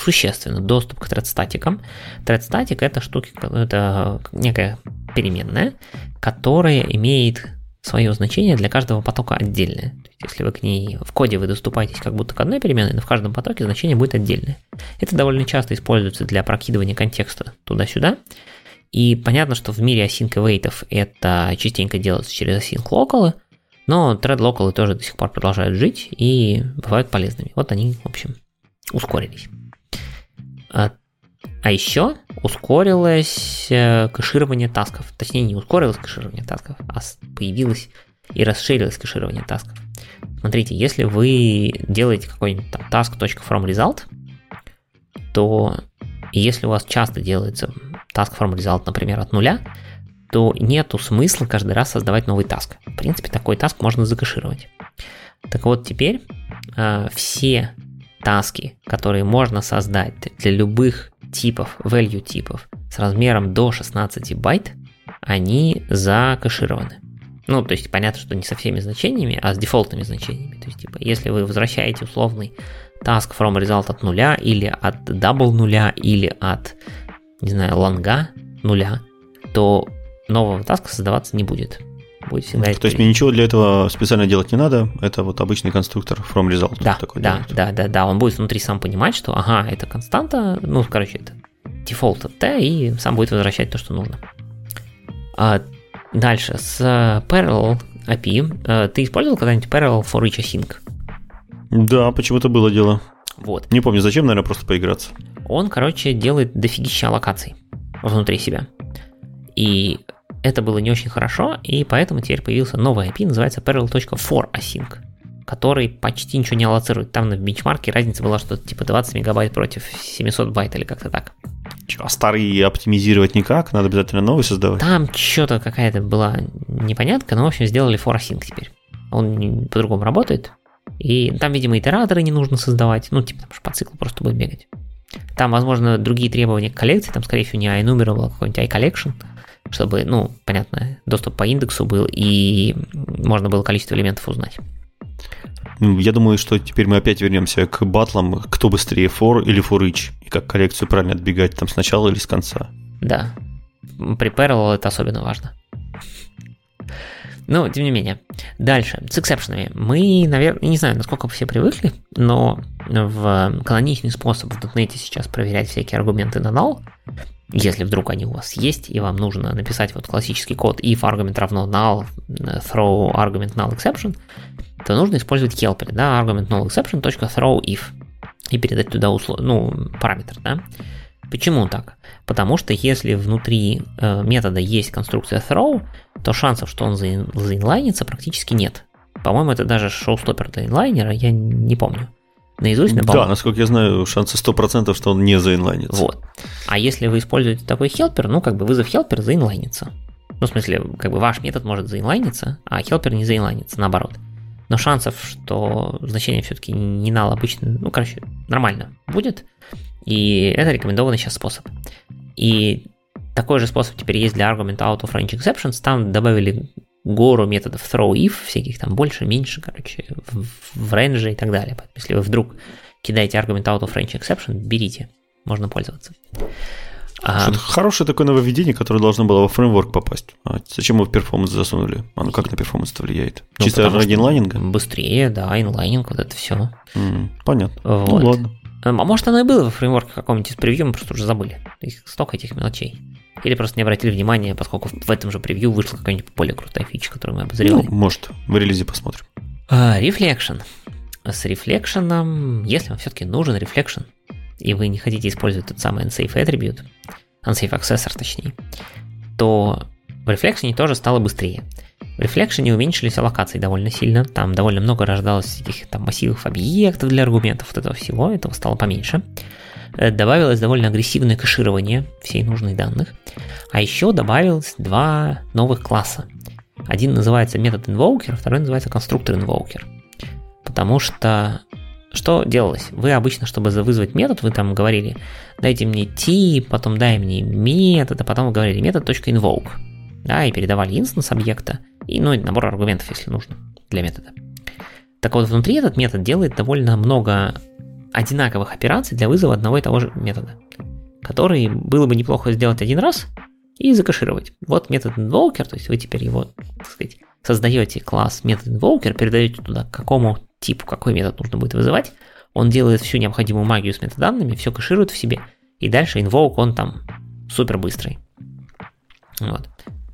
существенно доступ к тредстатикам. Тредстатик это штуки, это некая переменная, которая имеет свое значение для каждого потока отдельное. То есть, если вы к ней в коде вы доступаетесь как будто к одной переменной, но в каждом потоке значение будет отдельное. Это довольно часто используется для прокидывания контекста туда-сюда. И понятно, что в мире async await это частенько делается через async local, но local тоже до сих пор продолжают жить и бывают полезными. Вот они, в общем, ускорились. А, а еще ускорилось э, кэширование тасков. Точнее, не ускорилось кэширование тасков, а появилось и расширилось кэширование тасков. Смотрите, если вы делаете какой-нибудь там task.fromResult, то если у вас часто делается task from result, например, от нуля, то нету смысла каждый раз создавать новый таск. В принципе, такой таск можно закэшировать. Так вот, теперь э, все таски, которые можно создать для любых типов, value типов с размером до 16 байт, они закэшированы. Ну, то есть понятно, что не со всеми значениями, а с дефолтными значениями. То есть, типа, если вы возвращаете условный task from result от нуля, или от double нуля, или от не знаю, лонга нуля, то нового таска создаваться не будет. Будет всегда То есть мне ничего для этого специально делать не надо, это вот обычный конструктор from result. Да, такой да, да, да, да, он будет внутри сам понимать, что ага, это константа, ну, короче, это дефолт от T, и сам будет возвращать то, что нужно. А дальше, с Parallel API, э, ты использовал когда-нибудь Parallel for each async? Да, почему-то было дело. Вот. Не помню, зачем, наверное, просто поиграться он, короче, делает дофигища аллокаций внутри себя. И это было не очень хорошо, и поэтому теперь появился новый API, называется parallel.for-async, который почти ничего не аллоцирует. Там на бенчмарке разница была что-то типа 20 мегабайт против 700 байт или как-то так. А старый оптимизировать никак? Надо обязательно новый создавать? Там что-то какая-то была непонятка, но, в общем, сделали ForAsync теперь. Он по-другому работает. И там, видимо, итераторы не нужно создавать. Ну, типа, там же по циклу просто будет бегать. Там, возможно, другие требования к коллекции. Там, скорее всего, не iNumerable, а какой-нибудь iCollection. Чтобы, ну, понятно, доступ по индексу был, и можно было количество элементов узнать. Я думаю, что теперь мы опять вернемся к батлам, кто быстрее for или for each, и как коллекцию правильно отбегать, там сначала или с конца. Да. При parallel это особенно важно. Но, тем не менее. Дальше, с эксепшенами. Мы, наверное, не знаю, насколько все привыкли, но в каноничный способ в .NET сейчас проверять всякие аргументы на null, если вдруг они у вас есть, и вам нужно написать вот классический код if аргумент равно null, throw argument null exception, то нужно использовать helper, да, argument null exception, .throw if, и передать туда услов... ну, параметр, да. Почему так? Потому что если внутри э, метода есть конструкция throw, то шансов, что он заинлайнится, практически нет. По-моему, это даже шоу-стоппер для инлайнера, я не помню. Наизусть напомню. Да, насколько я знаю, шансы 100%, что он не заинлайнится. Вот. А если вы используете такой хелпер, ну, как бы вызов хелпер заинлайнится. Ну, в смысле, как бы ваш метод может заинлайниться, а хелпер не заинлайнится, наоборот. Но шансов, что значение все-таки не null обычно, ну, короче, нормально будет. И это рекомендованный сейчас способ. И такой же способ теперь есть для argument out of range exceptions. Там добавили гору методов throw if, всяких там больше, меньше, короче, в, в range и так далее. Поэтому, если вы вдруг кидаете argument out of range exception, берите, можно пользоваться. А, хорошее такое нововведение, которое должно было во фреймворк попасть. А зачем его в performance засунули? Оно как на performance это влияет? Ну, Чисто ради инлайнинга? Быстрее, да, инлайнинг, вот это все. Mm, понятно. Вот. Ну ладно. Эм, а может оно и было во фреймворке каком-нибудь из превью, мы просто уже забыли. Их столько этих мелочей. Или просто не обратили внимания, поскольку в этом же превью вышла какая-нибудь более крутая фича, которую мы обозревали. Ну, может, в релизе посмотрим. А, Reflection. С рефлекшеном, если вам все-таки нужен reflection, и вы не хотите использовать тот самый unsafe attribute, unsafe accessor точнее, то в Reflection тоже стало быстрее. В Reflection уменьшились аллокации довольно сильно, там довольно много рождалось этих там массивных объектов для аргументов, вот этого всего, этого стало поменьше. Э, добавилось довольно агрессивное кэширование всей нужной данных. А еще добавилось два новых класса. Один называется метод invoker, второй называется конструктор invoker. Потому что что делалось? Вы обычно, чтобы вызвать метод, вы там говорили, дайте мне тип, потом дай мне метод, а потом вы говорили метод.invoke. Да, и передавали инстанс объекта, и ну, набор аргументов, если нужно, для метода. Так вот, внутри этот метод делает довольно много одинаковых операций для вызова одного и того же метода, который было бы неплохо сделать один раз и закашировать. Вот метод invoker, то есть вы теперь его, так сказать, создаете класс метод invoker, передаете туда какому типу, какой метод нужно будет вызывать, он делает всю необходимую магию с метаданными, все кэширует в себе, и дальше invoke он там супер быстрый. Вот.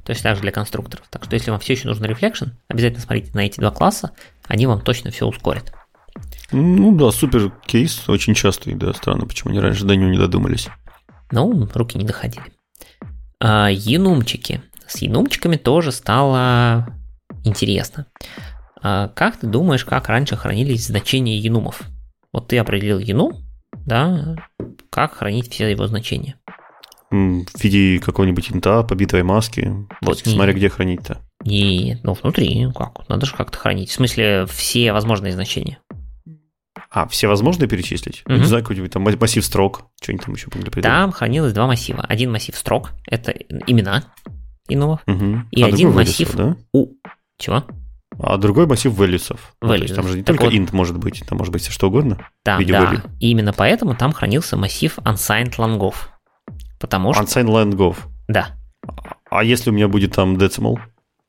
То есть также для конструкторов. Так что если вам все еще нужен reflection, обязательно смотрите на эти два класса, они вам точно все ускорят. Ну да, супер кейс, очень частый, да, странно, почему они раньше до него не додумались. Ну, руки не доходили. А, енумчики. С енумчиками тоже стало интересно. А, как ты думаешь, как раньше хранились значения енумов? Вот ты определил енум, да, как хранить все его значения? В виде какого-нибудь инта, побитой маски. Вот, смотря где хранить-то. Нет, ну внутри, как? Надо же как-то хранить. В смысле, все возможные значения. А, все возможные перечислить? Угу. Не знаю, какой-нибудь там массив строк, что-нибудь там еще могли придумать. Там хранилось два массива. Один массив строк, это имена иного, угу. и а один массив да? у... Чего? А другой массив values. Ну, то есть там же не так только вот, int может быть, там может быть все что угодно. Да, да. Value. И именно поэтому там хранился массив unsigned лонгов. Потому что... Unsigned лонгов. Да. А если у меня будет там decimal?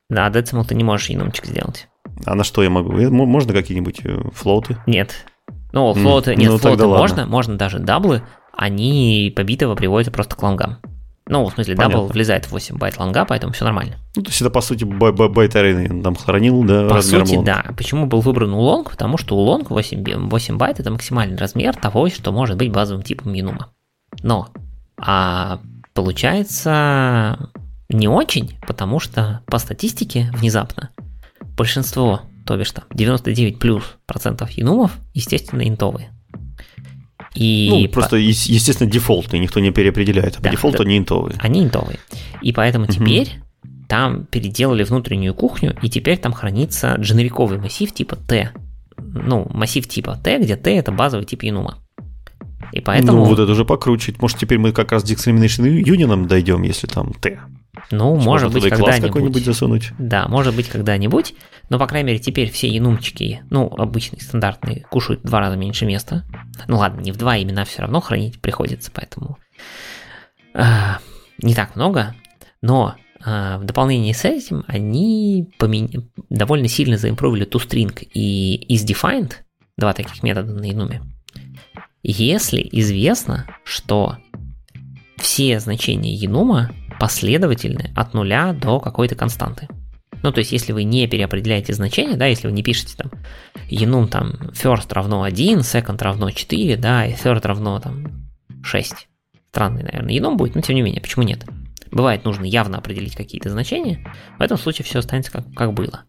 Да, decimal ты не можешь енумчик сделать. А на что я могу? Можно какие-нибудь э, флоуты? Нет. Ну, флоуты, нет, ну, флоуты можно, можно даже даблы, они побитово приводятся просто к лонгам. Ну, в смысле, double влезает в 8 байт лонга, поэтому все нормально. Ну, то есть это, по сути, byte array они там хранил, да, По сути, long. да. Почему был выбран ulong? Потому что ulong 8, 8 байт – это максимальный размер того, что может быть базовым типом енума. Но, а получается не очень, потому что по статистике внезапно большинство то бишь там 99 плюс процентов енумов, естественно, интовые. И ну, просто, по... естественно, дефолтные, никто не переопределяет, а да, по дефолту да, они интовые. Они интовые. И поэтому угу. теперь там переделали внутреннюю кухню, и теперь там хранится дженериковый массив типа T. Ну, массив типа T, где T это базовый тип Юнума. И поэтому... Ну, вот это уже покруче. Может, теперь мы как раз к Discrimination Union дойдем, если там T. Ну, может быть, когда-нибудь. какой-нибудь засунуть. Да, может быть, когда-нибудь. Но, по крайней мере, теперь все янумчики, ну, обычные, стандартные, кушают в два раза меньше места. Ну ладно, не в два, имена все равно хранить приходится, поэтому э, не так много. Но э, в дополнение с этим они помен... довольно сильно заимпровили toString и isDefined, два таких метода на януме. Если известно, что все значения енума последовательны от нуля до какой-то константы. Ну, то есть, если вы не переопределяете значение, да, если вы не пишете там enum там first равно 1, second равно 4, да, и third равно там 6. Странный, наверное, enum будет, но тем не менее, почему нет? Бывает, нужно явно определить какие-то значения, в этом случае все останется как, как было.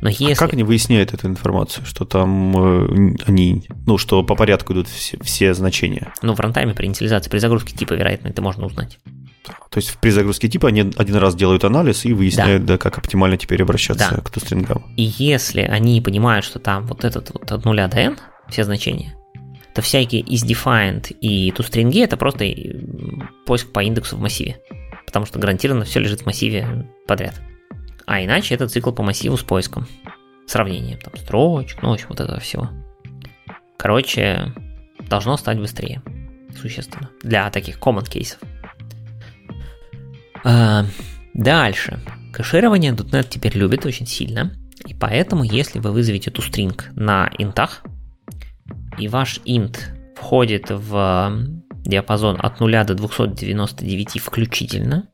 Но а если... А как они выясняют эту информацию, что там э, они, ну, что по порядку идут все, все значения? Ну, в рантайме при инициализации, при загрузке типа, вероятно, это можно узнать. То есть при загрузке типа они один раз делают анализ и выясняют, да, да как оптимально теперь обращаться да. к тустрингам. И если они понимают, что там вот этот вот от нуля до n, все значения, то всякие isDefined и toString это просто поиск по индексу в массиве. Потому что гарантированно все лежит в массиве подряд. А иначе это цикл по массиву с поиском. Сравнением там строчек, ну, в общем, вот этого всего. Короче, должно стать быстрее. Существенно. Для таких common кейсов. А, дальше. Кэширование .NET теперь любит очень сильно. И поэтому, если вы вызовете эту стринг на интах, и ваш int входит в диапазон от 0 до 299 включительно,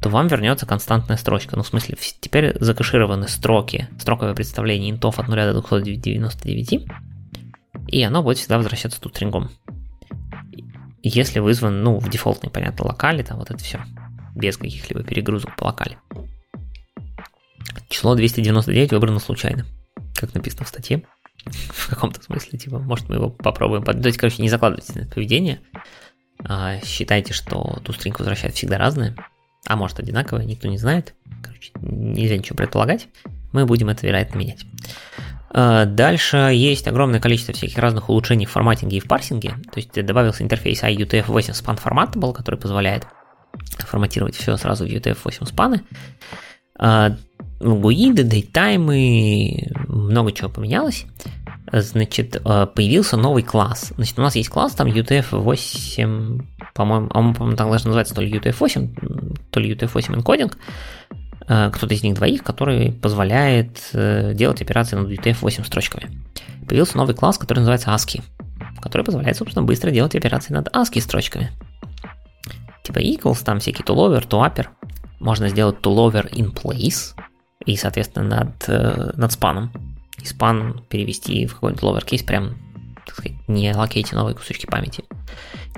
то вам вернется константная строчка. Ну, в смысле, теперь закэшированы строки, строковое представление интов от 0 до 299, и оно будет всегда возвращаться тут стрингом. Если вызван, ну, в дефолтной, понятно, локале, там вот это все, без каких-либо перегрузок по локале. Число 299 выбрано случайно, как написано в статье. В каком-то смысле, типа, может, мы его попробуем. Есть, короче, не закладывайте на это поведение. А считайте, что ту стринг возвращает всегда разное а может одинаковые, никто не знает. Короче, нельзя ничего предполагать. Мы будем это, вероятно, менять. А, дальше есть огромное количество всяких разных улучшений в форматинге и в парсинге. То есть добавился интерфейс IUTF-8 Span Formatable, который позволяет форматировать все сразу в UTF-8 спаны. Гуиды, дейтаймы, много чего поменялось. Значит, а, появился новый класс. Значит, у нас есть класс, там UTF-8 по-моему, а он, по-моему, там должен называться то ли UTF-8, то ли UTF-8 encoding, э, кто-то из них двоих, который позволяет э, делать операции над UTF-8 строчками. Появился новый класс, который называется ASCII, который позволяет, собственно, быстро делать операции над ASCII строчками. Типа equals, там всякий toLover, toUpper. Можно сделать toLover in place, и, соответственно, над, э, над спаном. И спан перевести в какой-нибудь lower case прям так сказать, не локейте новые кусочки памяти.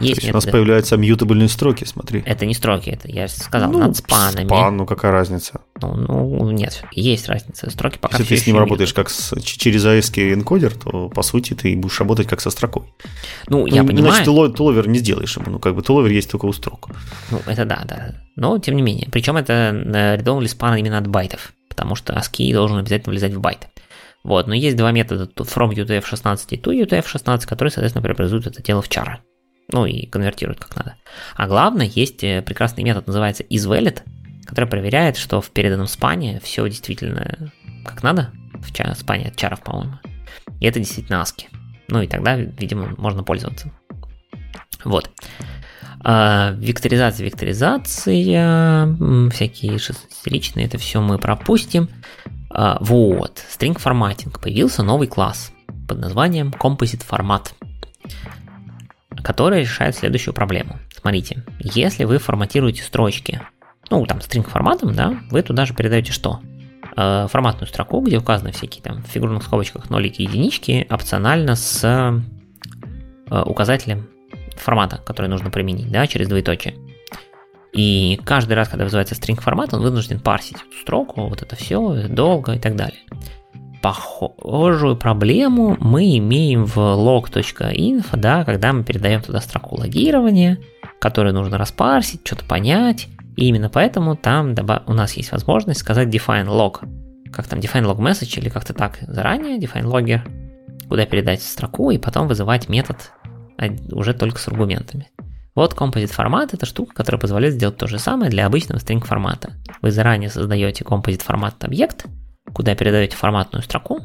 Есть методы. у нас появляются мьютабельные строки, смотри. Это не строки, это я сказал, ну, над спанами. Спан, ну какая разница? Ну, ну нет, есть разница. Строки пока Если ты с ним работаешь как с, через AES энкодер, то по сути ты будешь работать как со строкой. Ну, я ну, понимаю. Значит, ты ToLower не сделаешь ему, ну как бы ToLower есть только у строк. Ну, это да, да. Но тем не менее. Причем это read-only span именно от байтов, потому что ASCII должен обязательно влезать в байты. Вот, но есть два метода from UTF-16 и to UTF-16, которые, соответственно, преобразуют это дело в чары. Ну и конвертируют как надо. А главное, есть э, прекрасный метод, называется isValid, который проверяет, что в переданном спане все действительно как надо, в ча- спане от чаров, по-моему. И это действительно ASCII. Ну и тогда, видимо, можно пользоваться. Вот. А, векторизация, векторизация, всякие шестистричные, это все мы пропустим. А, вот, string formatting. Появился новый класс под названием Composite Format, который решает следующую проблему. Смотрите, если вы форматируете строчки, ну, там, string форматом, да, вы туда же передаете что? Э, форматную строку, где указаны всякие там в фигурных скобочках нолики и единички, опционально с э, указателем формата, который нужно применить, да, через двоеточие. И каждый раз, когда вызывается string формат, он вынужден парсить эту строку, вот это все долго и так далее. похожую проблему мы имеем в log.info, да, когда мы передаем туда строку логирования, которую нужно распарсить, что-то понять. И именно поэтому там у нас есть возможность сказать define log. Как там define log message или как-то так заранее, define logger, куда передать строку и потом вызывать метод уже только с аргументами. Вот композит формат это штука, которая позволяет сделать то же самое для обычного string формата. Вы заранее создаете композит формат объект, куда передаете форматную строку,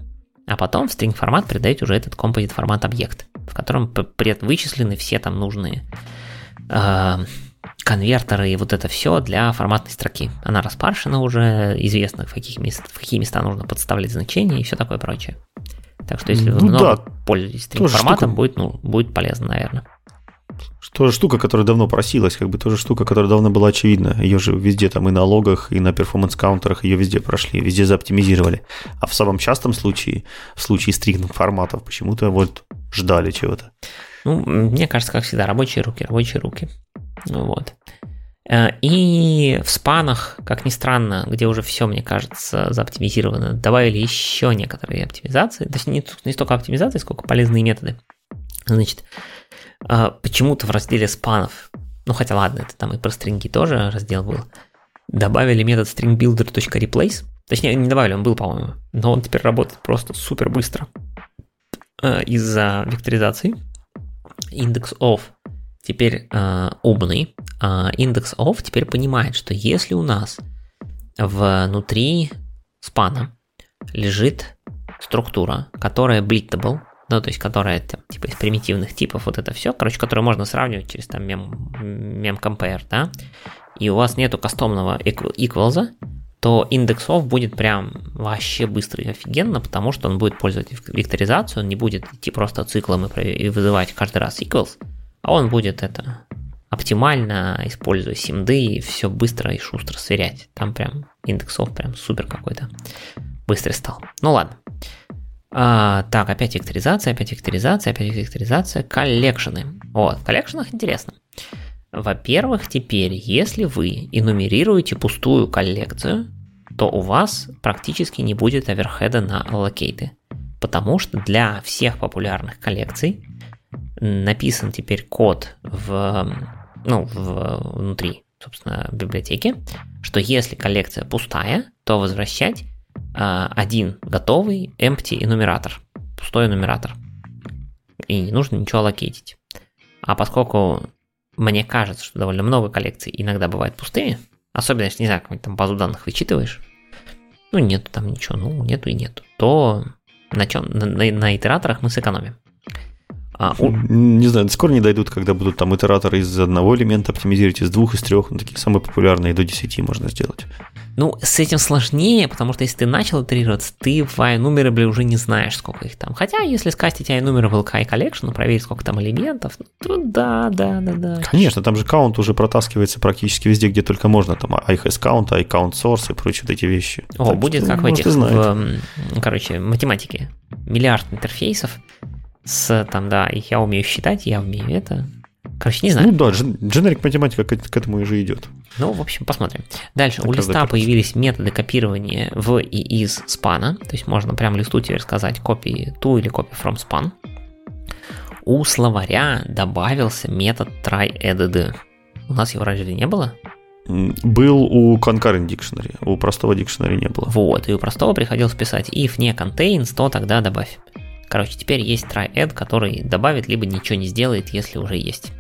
а потом в string формат передаете уже этот композит формат объект, в котором вычислены все там нужные э, конвертеры и вот это все для форматной строки. Она распаршена уже, известно в каких мест, в какие места нужно подставлять значения и все такое прочее. Так что если вы ну, много да, пользуетесь string форматом, штука... будет, ну, будет полезно, наверное. Тоже штука, которая давно просилась, как бы тоже штука, которая давно была очевидна. Ее же везде там и на логах, и на перформанс-каунтерах ее везде прошли, везде заоптимизировали. А в самом частом случае, в случае стрикных форматов, почему-то вот ждали чего-то. Ну, мне кажется, как всегда, рабочие руки, рабочие руки. Ну вот. Э, и в спанах, как ни странно, где уже все, мне кажется, заоптимизировано, добавили еще некоторые оптимизации. Точнее, не столько оптимизации, сколько полезные методы. Значит, а, почему-то в разделе спанов, ну хотя ладно, это там и про стринги тоже раздел был, добавили метод stringbuilder.replace, точнее не добавили, он был, по-моему, но он теперь работает просто супер быстро а, из-за векторизации. Index of теперь э, умный. Э, index of теперь понимает, что если у нас внутри спана лежит структура, которая blittable, ну, то есть, которая там, типа из примитивных типов, вот это все, короче, которую можно сравнивать через там мем, мем compare, да, и у вас нету кастомного equals, то индексов будет прям вообще быстро и офигенно, потому что он будет пользовать векторизацию, он не будет идти просто циклом и вызывать каждый раз equals, а он будет это оптимально, используя симды, и все быстро и шустро сверять. Там прям индексов прям супер какой-то быстрый стал. Ну ладно. А, так, опять векторизация, опять векторизация, опять векторизация. Коллекшены. Вот, в коллекшенах интересно. Во-первых, теперь, если вы энумерируете пустую коллекцию, то у вас практически не будет оверхеда на аллокейты. Потому что для всех популярных коллекций написан теперь код в, ну, в, внутри, собственно, библиотеки, что если коллекция пустая, то возвращать один готовый empty энумератор, пустой энумератор. И не нужно ничего локейтить. А поскольку мне кажется, что довольно много коллекций иногда бывают пустыми, особенно если, не знаю, какую-нибудь там базу данных вычитываешь, ну нету там ничего, ну нету и нету, то на, чем, на, на, на итераторах мы сэкономим. А, у... Не знаю, скоро не дойдут, когда будут там итераторы из одного элемента оптимизировать, из двух, из трех, ну, такие самые популярные, до 10 можно сделать. Ну, с этим сложнее, потому что если ты начал итерироваться, ты в iNumerable уже не знаешь, сколько их там. Хотя, если скастить iNumerable Kai Collection, проверить, сколько там элементов, ну, то да, да, да, да. Конечно, там же каунт уже протаскивается практически везде, где только можно. Там iHas count, iCount source и прочие вот эти вещи. О, так будет что, как в этих, в, короче, математике. Миллиард интерфейсов, с там, да, я умею считать, я умею это. Короче, не знаю. Ну да, дженерик математика к, к этому и же идет. Ну, в общем, посмотрим. Дальше, так у листа появились методы копирования в и из спана, то есть можно прямо листу теперь сказать copy to или copy from span. У словаря добавился метод try_added. У нас его разве не было? Был у concurrent dictionary, у простого dictionary не было. Вот, и у простого приходилось писать if не contains, то тогда добавь. Короче, теперь есть try-add, который добавит, либо ничего не сделает, если уже есть.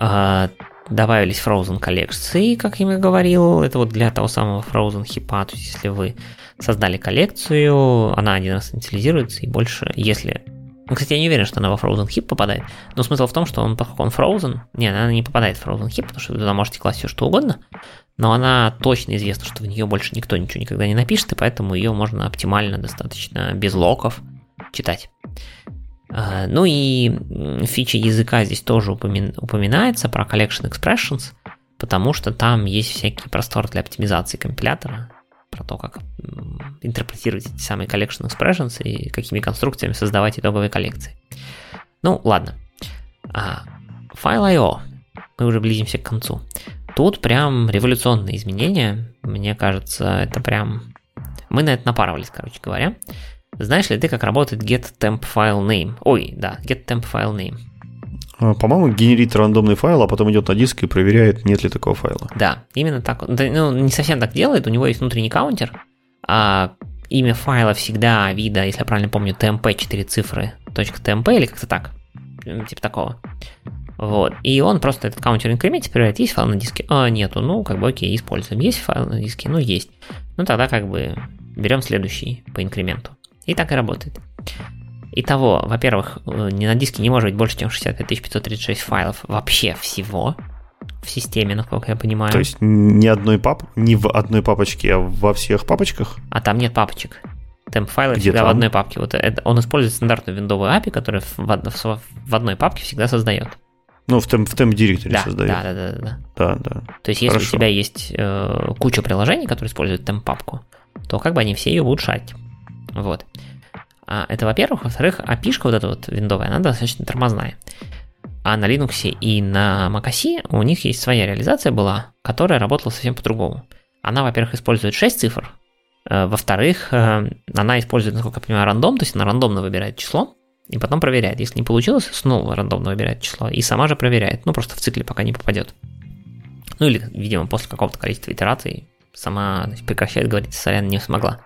А, добавились Frozen коллекции, как я и говорил, это вот для того самого Frozen хипа, то есть если вы создали коллекцию, она один раз инициализируется, и больше, если... Ну, кстати, я не уверен, что она во Frozen Hip попадает, но смысл в том, что он, поскольку он Frozen, нет, она не попадает в Frozen Hip, потому что вы туда можете класть все что угодно, но она точно известна, что в нее больше никто ничего никогда не напишет, и поэтому ее можно оптимально достаточно без локов читать. А, ну и фича языка здесь тоже упоминается про Collection Expressions, потому что там есть всякий простор для оптимизации компилятора, про то, как интерпретировать эти самые Collection Expressions и какими конструкциями создавать итоговые коллекции. Ну, ладно. А, File.io. Мы уже близимся к концу. Тут прям революционные изменения. Мне кажется, это прям Мы на это напарывались, короче говоря. Знаешь ли ты, как работает get temp file name? Ой, да, get temp file name. А, по-моему, генерит рандомный файл, а потом идет на диск и проверяет, нет ли такого файла. Да, именно так. Ну, не совсем так делает, у него есть внутренний каунтер, а имя файла всегда вида, если я правильно помню, tmp 4 цифры, .tmp или как-то так, типа такого. Вот. И он просто этот каунтер инкрементит, проверяет, есть файл на диске? А, нету. Ну, как бы окей, используем. Есть файл на диске? Ну, есть. Ну, тогда как бы берем следующий по инкременту. И так и работает. Итого, во-первых, э, на диске не может быть больше, чем 65536 файлов вообще всего в системе, насколько я понимаю. То есть ни одной пап, не в одной папочке, а во всех папочках? А там нет папочек. Темп файлы Где всегда там? в одной папке. Вот это, он использует стандартную виндовую API, которая в, в, в одной папке всегда создает. Ну, в темп, в темп директоре да, создает. Да, да, да, да. Да, да. То есть, если Хорошо. у тебя есть э, куча приложений, которые используют темп папку, то как бы они все ее будут шарить. Вот. А это, во-первых. Во-вторых, API вот эта вот виндовая, она достаточно тормозная. А на Linux и на macOS у них есть своя реализация была, которая работала совсем по-другому. Она, во-первых, использует 6 цифр, э, во-вторых, э, она использует, насколько я понимаю, рандом, то есть она рандомно выбирает число, и потом проверяет. Если не получилось, снова рандомно выбирает число, и сама же проверяет, ну просто в цикле пока не попадет. Ну или, видимо, после какого-то количества итераций сама значит, прекращает говорить, сорян, не смогла.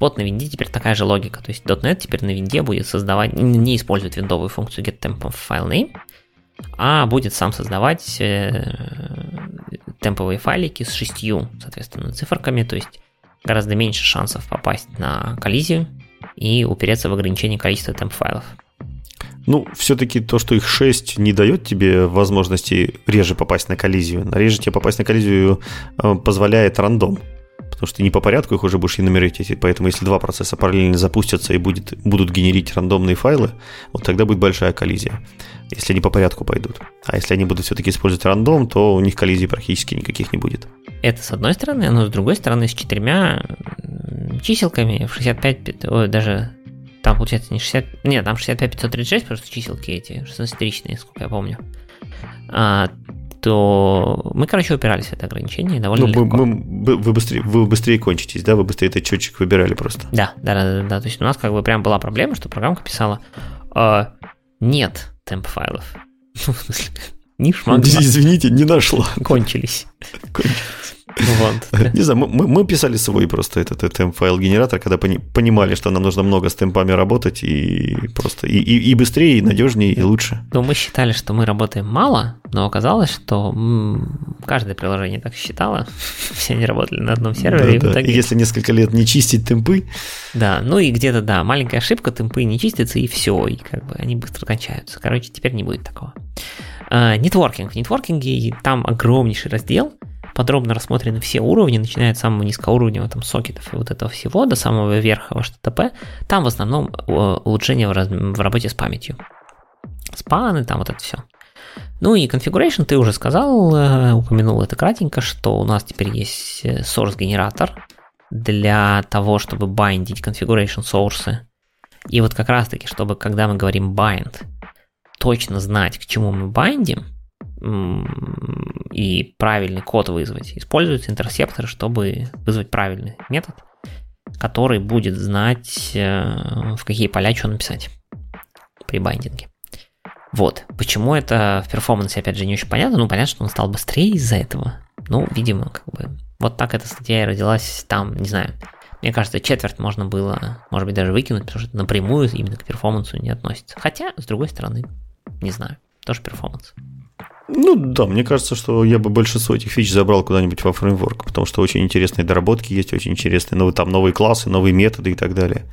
Вот на винде теперь такая же логика. То есть .NET теперь на винде будет создавать, не использует виндовую функцию getTemp а будет сам создавать э, темповые файлики с шестью, соответственно, циферками, то есть гораздо меньше шансов попасть на коллизию и упереться в ограничение количества темп-файлов. Ну, все-таки то, что их 6 не дает тебе возможности реже попасть на коллизию. Реже тебе попасть на коллизию э, позволяет рандом потому что не по порядку их уже будешь энумерировать, поэтому если два процесса параллельно запустятся и будет, будут генерить рандомные файлы, вот тогда будет большая коллизия, если они по порядку пойдут. А если они будут все-таки использовать рандом, то у них коллизий практически никаких не будет. Это с одной стороны, но с другой стороны с четырьмя чиселками в 65, ой, даже там получается не 60, нет, там 65 536, просто чиселки эти, 16-ричные, сколько я помню. А, то мы, короче, упирались в это ограничение довольно ну, легко. Мы, мы, вы, быстрее, вы быстрее кончитесь, да? Вы быстрее этот счетчик выбирали просто. Да, да, да, да, да. То есть у нас как бы прям была проблема, что программка писала э, нет темп файлов. Не шмагла. Извините, не нашла. Кончились. Кончились. Вот. Не знаю, мы, мы писали свой просто этот, этот файл-генератор, когда пони, понимали, что нам нужно много с темпами работать и просто и, и, и быстрее, и надежнее, и лучше. Ну, мы считали, что мы работаем мало, но оказалось, что каждое приложение так считало. Все они работали на одном сервере. Да, и, да. и если несколько лет не чистить темпы. Да, ну и где-то, да, маленькая ошибка, темпы не чистятся, и все, и как бы они быстро кончаются. Короче, теперь не будет такого. А, нетворкинг. В нетворкинге там огромнейший раздел, подробно рассмотрены все уровни, начиная от самого низкоуровневого там сокетов и вот этого всего до самого верха HTTP. Там в основном э, улучшение в, раз... в работе с памятью. Спаны, там вот это все. Ну и configuration ты уже сказал, э, упомянул это кратенько, что у нас теперь есть э, source генератор для того, чтобы бindить configuration source. И вот как раз таки, чтобы когда мы говорим bind, точно знать, к чему мы байдим, и правильный код вызвать, используются интерсепторы, чтобы вызвать правильный метод, который будет знать, э, в какие поля что написать при байдинге. Вот. Почему это в перформансе, опять же, не очень понятно. Ну, понятно, что он стал быстрее из-за этого. Ну, видимо, как бы... Вот так эта статья и родилась там, не знаю. Мне кажется, четверть можно было, может быть, даже выкинуть, потому что это напрямую именно к перформансу не относится. Хотя, с другой стороны, не знаю, тоже перформанс. Ну да, мне кажется, что я бы большинство этих фич забрал куда-нибудь во фреймворк, потому что очень интересные доработки есть, очень интересные новые, там новые классы, новые методы и так далее.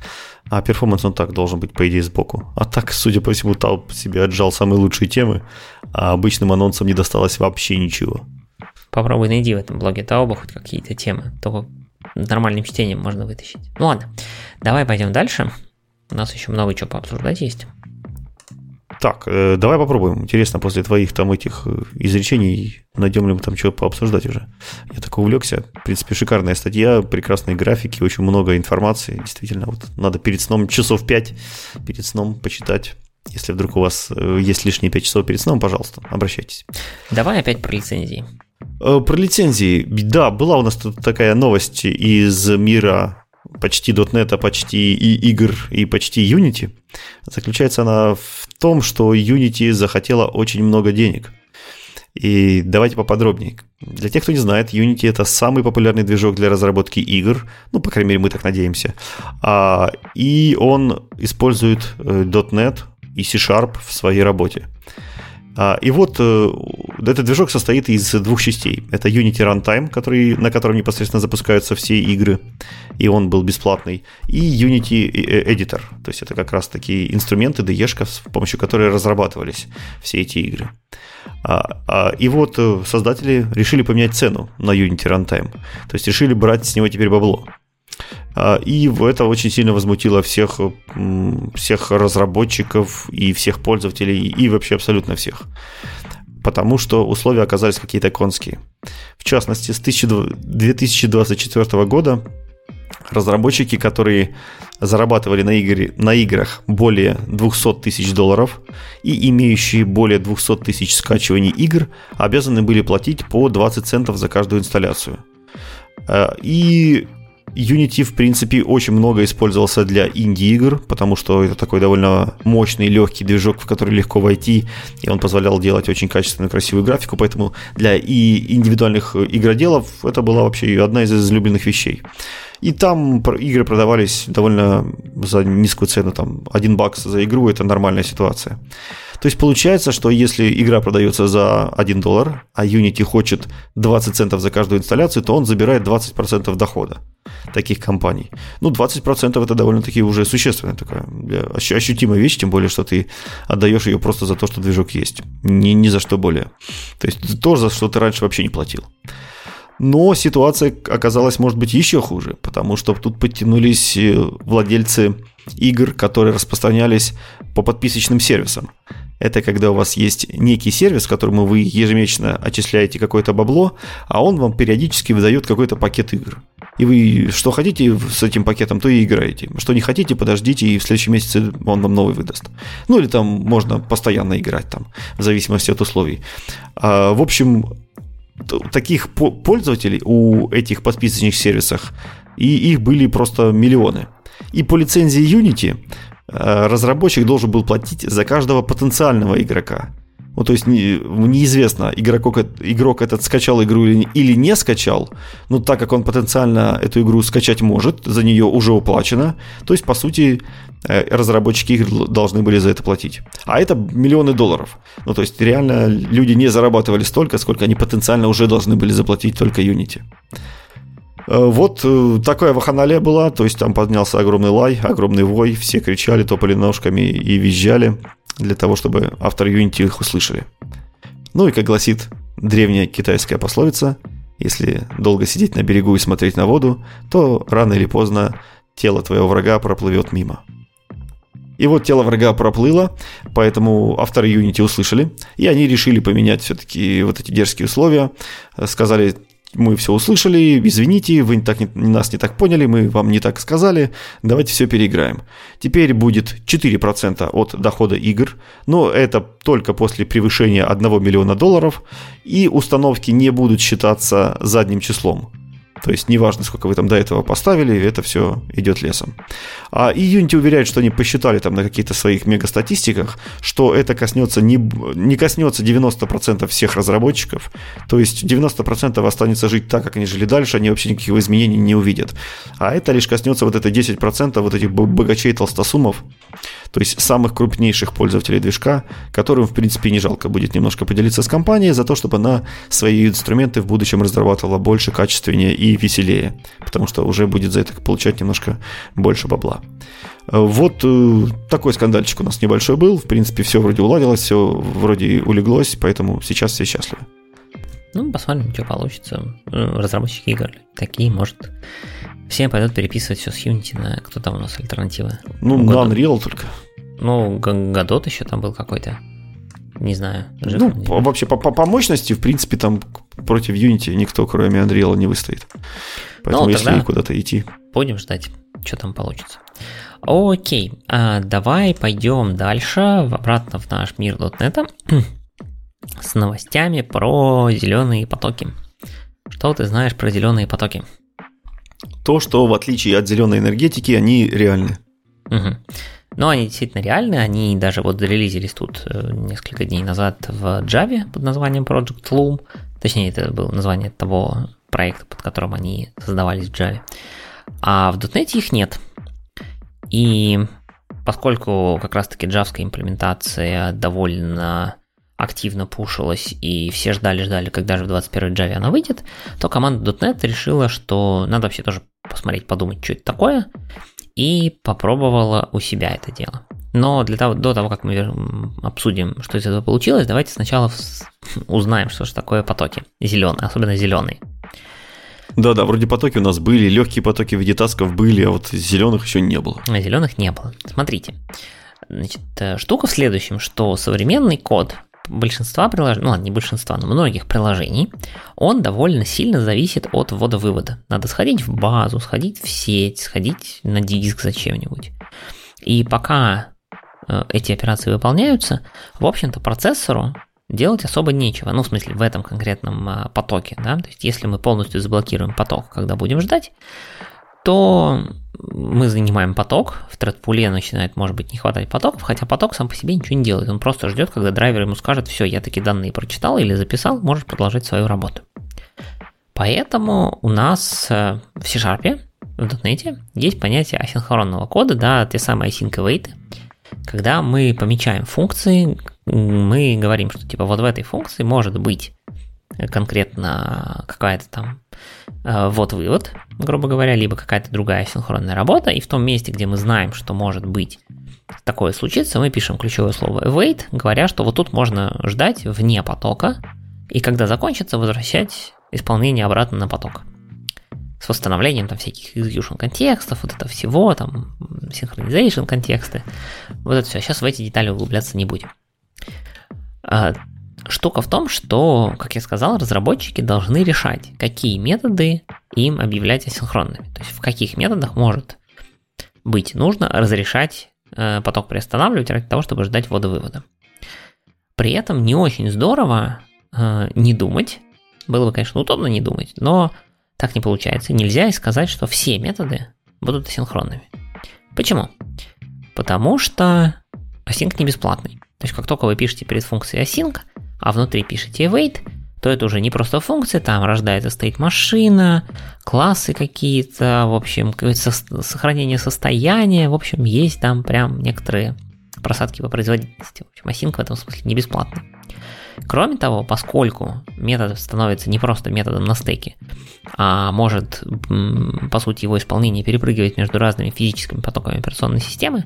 А перформанс он так должен быть, по идее, сбоку. А так, судя по всему, Талп себе отжал самые лучшие темы, а обычным анонсам не досталось вообще ничего. Попробуй найди в этом блоге Тауба хоть какие-то темы, только нормальным чтением можно вытащить. Ну ладно, давай пойдем дальше. У нас еще много чего пообсуждать есть. Так, э, давай попробуем. Интересно, после твоих там этих э, изречений найдем ли мы там что пообсуждать уже. Я так увлекся. В принципе, шикарная статья, прекрасные графики, очень много информации. Действительно, вот надо перед сном часов 5 перед сном почитать. Если вдруг у вас э, есть лишние 5 часов перед сном, пожалуйста, обращайтесь. Давай опять про лицензии. Про лицензии. Да, была у нас тут такая новость из мира почти .NET, почти и игр и почти Unity, заключается она в том, что Unity захотела очень много денег. И давайте поподробнее. Для тех, кто не знает, Unity это самый популярный движок для разработки игр, ну, по крайней мере, мы так надеемся. А, и он использует э, .NET и C-Sharp в своей работе. А, и вот э, этот движок состоит из двух частей. Это Unity Runtime, который, на котором непосредственно запускаются все игры, и он был бесплатный, и Unity э, Editor, то есть это как раз такие инструменты, DE, с помощью которой разрабатывались все эти игры. А, а, и вот э, создатели решили поменять цену на Unity Runtime, то есть решили брать с него теперь бабло. А, и это очень сильно возмутило всех, всех разработчиков и всех пользователей, и вообще абсолютно всех. Потому что условия оказались какие-то конские. В частности, с 2024 года разработчики, которые зарабатывали на, игре, на играх более 200 тысяч долларов и имеющие более 200 тысяч скачиваний игр, обязаны были платить по 20 центов за каждую инсталляцию. А, и Unity, в принципе, очень много использовался для инди-игр, потому что это такой довольно мощный, легкий движок, в который легко войти, и он позволял делать очень качественную, красивую графику, поэтому для и индивидуальных игроделов это была вообще одна из излюбленных вещей. И там игры продавались довольно за низкую цену, там, один бакс за игру – это нормальная ситуация. То есть получается, что если игра продается за 1 доллар, а Unity хочет 20 центов за каждую инсталляцию, то он забирает 20% дохода таких компаний. Ну, 20% это довольно-таки уже существенная такая ощутимая вещь, тем более, что ты отдаешь ее просто за то, что движок есть. Ни, ни за что более. То есть то, за что ты раньше вообще не платил. Но ситуация оказалась, может быть, еще хуже, потому что тут подтянулись э, владельцы игр, которые распространялись по подписочным сервисам. Это когда у вас есть некий сервис, которому вы ежемесячно отчисляете какое-то бабло, а он вам периодически выдает какой-то пакет игр. И вы что хотите с этим пакетом, то и играете. Что не хотите, подождите, и в следующем месяце он вам новый выдаст. Ну или там можно постоянно играть там, в зависимости от условий. А, в общем, таких пользователей у этих подписочных сервисах, и их были просто миллионы. И по лицензии Unity Э, разработчик должен был платить за каждого потенциального игрока. Ну, то есть не, неизвестно, игрок, игрок этот скачал игру или, или не скачал, но так как он потенциально эту игру скачать может, за нее уже уплачено, то есть, по сути, э, разработчики игр должны были за это платить. А это миллионы долларов. Ну, то есть, реально люди не зарабатывали столько, сколько они потенциально уже должны были заплатить только Unity. Э, вот э, такая ваханалия была, то есть там поднялся огромный лай, огромный вой, все кричали, топали ножками и визжали для того, чтобы автор Unity их услышали. Ну и как гласит древняя китайская пословица, если долго сидеть на берегу и смотреть на воду, то рано или поздно тело твоего врага проплывет мимо. И вот тело врага проплыло, поэтому авторы Unity услышали, и они решили поменять все-таки вот эти дерзкие условия. Сказали, мы все услышали, извините, вы так не, нас не так поняли, мы вам не так сказали, давайте все переиграем. Теперь будет 4% от дохода игр, но это только после превышения 1 миллиона долларов, и установки не будут считаться задним числом. То есть неважно, сколько вы там до этого поставили, это все идет лесом. А и Unity уверяет, что они посчитали там на каких-то своих мегастатистиках, что это коснется не, не коснется 90% всех разработчиков. То есть 90% останется жить так, как они жили дальше, они вообще никаких изменений не увидят. А это лишь коснется вот это 10% вот этих богачей толстосумов, то есть самых крупнейших пользователей движка, которым, в принципе, не жалко будет немножко поделиться с компанией за то, чтобы она свои инструменты в будущем разрабатывала больше, качественнее и веселее, потому что уже будет за это получать немножко больше бабла. Вот э, такой скандальчик у нас небольшой был. В принципе, все вроде уладилось, все вроде улеглось, поэтому сейчас все счастливы. Ну, посмотрим, что получится. Разработчики игр такие, может, все пойдут переписывать все с Unity на кто там у нас альтернатива. Ну, на Unreal только. Ну, Годот еще там был какой-то. Не знаю. Ну, по, вообще по, по, по мощности, в принципе, там против Unity никто, кроме Unreal, не выстоит. Поэтому ну, если куда-то идти. Будем ждать, что там получится. Окей, а давай пойдем дальше, обратно в наш мир .NET с новостями про зеленые потоки. Что ты знаешь про зеленые потоки? То, что в отличие от зеленой энергетики, они реальны. Угу. Но они действительно реальны, они даже вот зарелизились тут э, несколько дней назад в Java под названием Project Loom. Точнее, это было название того проекта, под которым они создавались в Java. А в .NET их нет. И поскольку как раз-таки джавская имплементация довольно активно пушилась, и все ждали-ждали, когда же в 21 Java она выйдет, то команда .NET решила, что надо вообще тоже посмотреть, подумать, что это такое, и попробовала у себя это дело. Но для того, до того, как мы обсудим, что из этого получилось, давайте сначала узнаем, что же такое потоки. Зеленые, особенно зеленые. Да-да, вроде потоки у нас были, легкие потоки в виде тасков были, а вот зеленых еще не было. А зеленых не было. Смотрите. Значит, э, штука в следующем, что современный код большинства приложений, ну ладно, не большинства, но многих приложений, он довольно сильно зависит от ввода-вывода. Надо сходить в базу, сходить в сеть, сходить на диск зачем-нибудь. И пока э, эти операции выполняются, в общем-то процессору делать особо нечего. Ну, в смысле, в этом конкретном а, потоке, да. То есть, если мы полностью заблокируем поток, когда будем ждать, то мы занимаем поток, в тредпуле начинает, может быть, не хватать потоков, хотя поток сам по себе ничего не делает. Он просто ждет, когда драйвер ему скажет, все, я такие данные прочитал или записал, можешь продолжать свою работу. Поэтому у нас э, в C-Sharp, в .NET, есть понятие асинхронного кода, да, те самые async await, когда мы помечаем функции, мы говорим, что типа вот в этой функции может быть конкретно какая-то там э, вот вывод, грубо говоря, либо какая-то другая синхронная работа, и в том месте, где мы знаем, что может быть такое случится, мы пишем ключевое слово await, говоря, что вот тут можно ждать вне потока, и когда закончится, возвращать исполнение обратно на поток. С восстановлением там всяких execution контекстов, вот это всего, там, synchronization контексты, вот это все. Сейчас в эти детали углубляться не будем. Штука в том, что, как я сказал, разработчики должны решать, какие методы им объявлять асинхронными. То есть в каких методах может быть нужно разрешать э, поток приостанавливать ради того, чтобы ждать ввода-вывода. При этом не очень здорово э, не думать. Было бы, конечно, удобно не думать, но так не получается. Нельзя и сказать, что все методы будут асинхронными. Почему? Потому что async не бесплатный. То есть как только вы пишете перед функцией async, а внутри пишете await, то это уже не просто функция, там рождается стоит машина, классы какие-то, в общем, сохранение состояния, в общем, есть там прям некоторые просадки по производительности. В общем, async в этом смысле не бесплатный. Кроме того, поскольку метод становится не просто методом на стеке, а может, по сути, его исполнение перепрыгивать между разными физическими потоками операционной системы,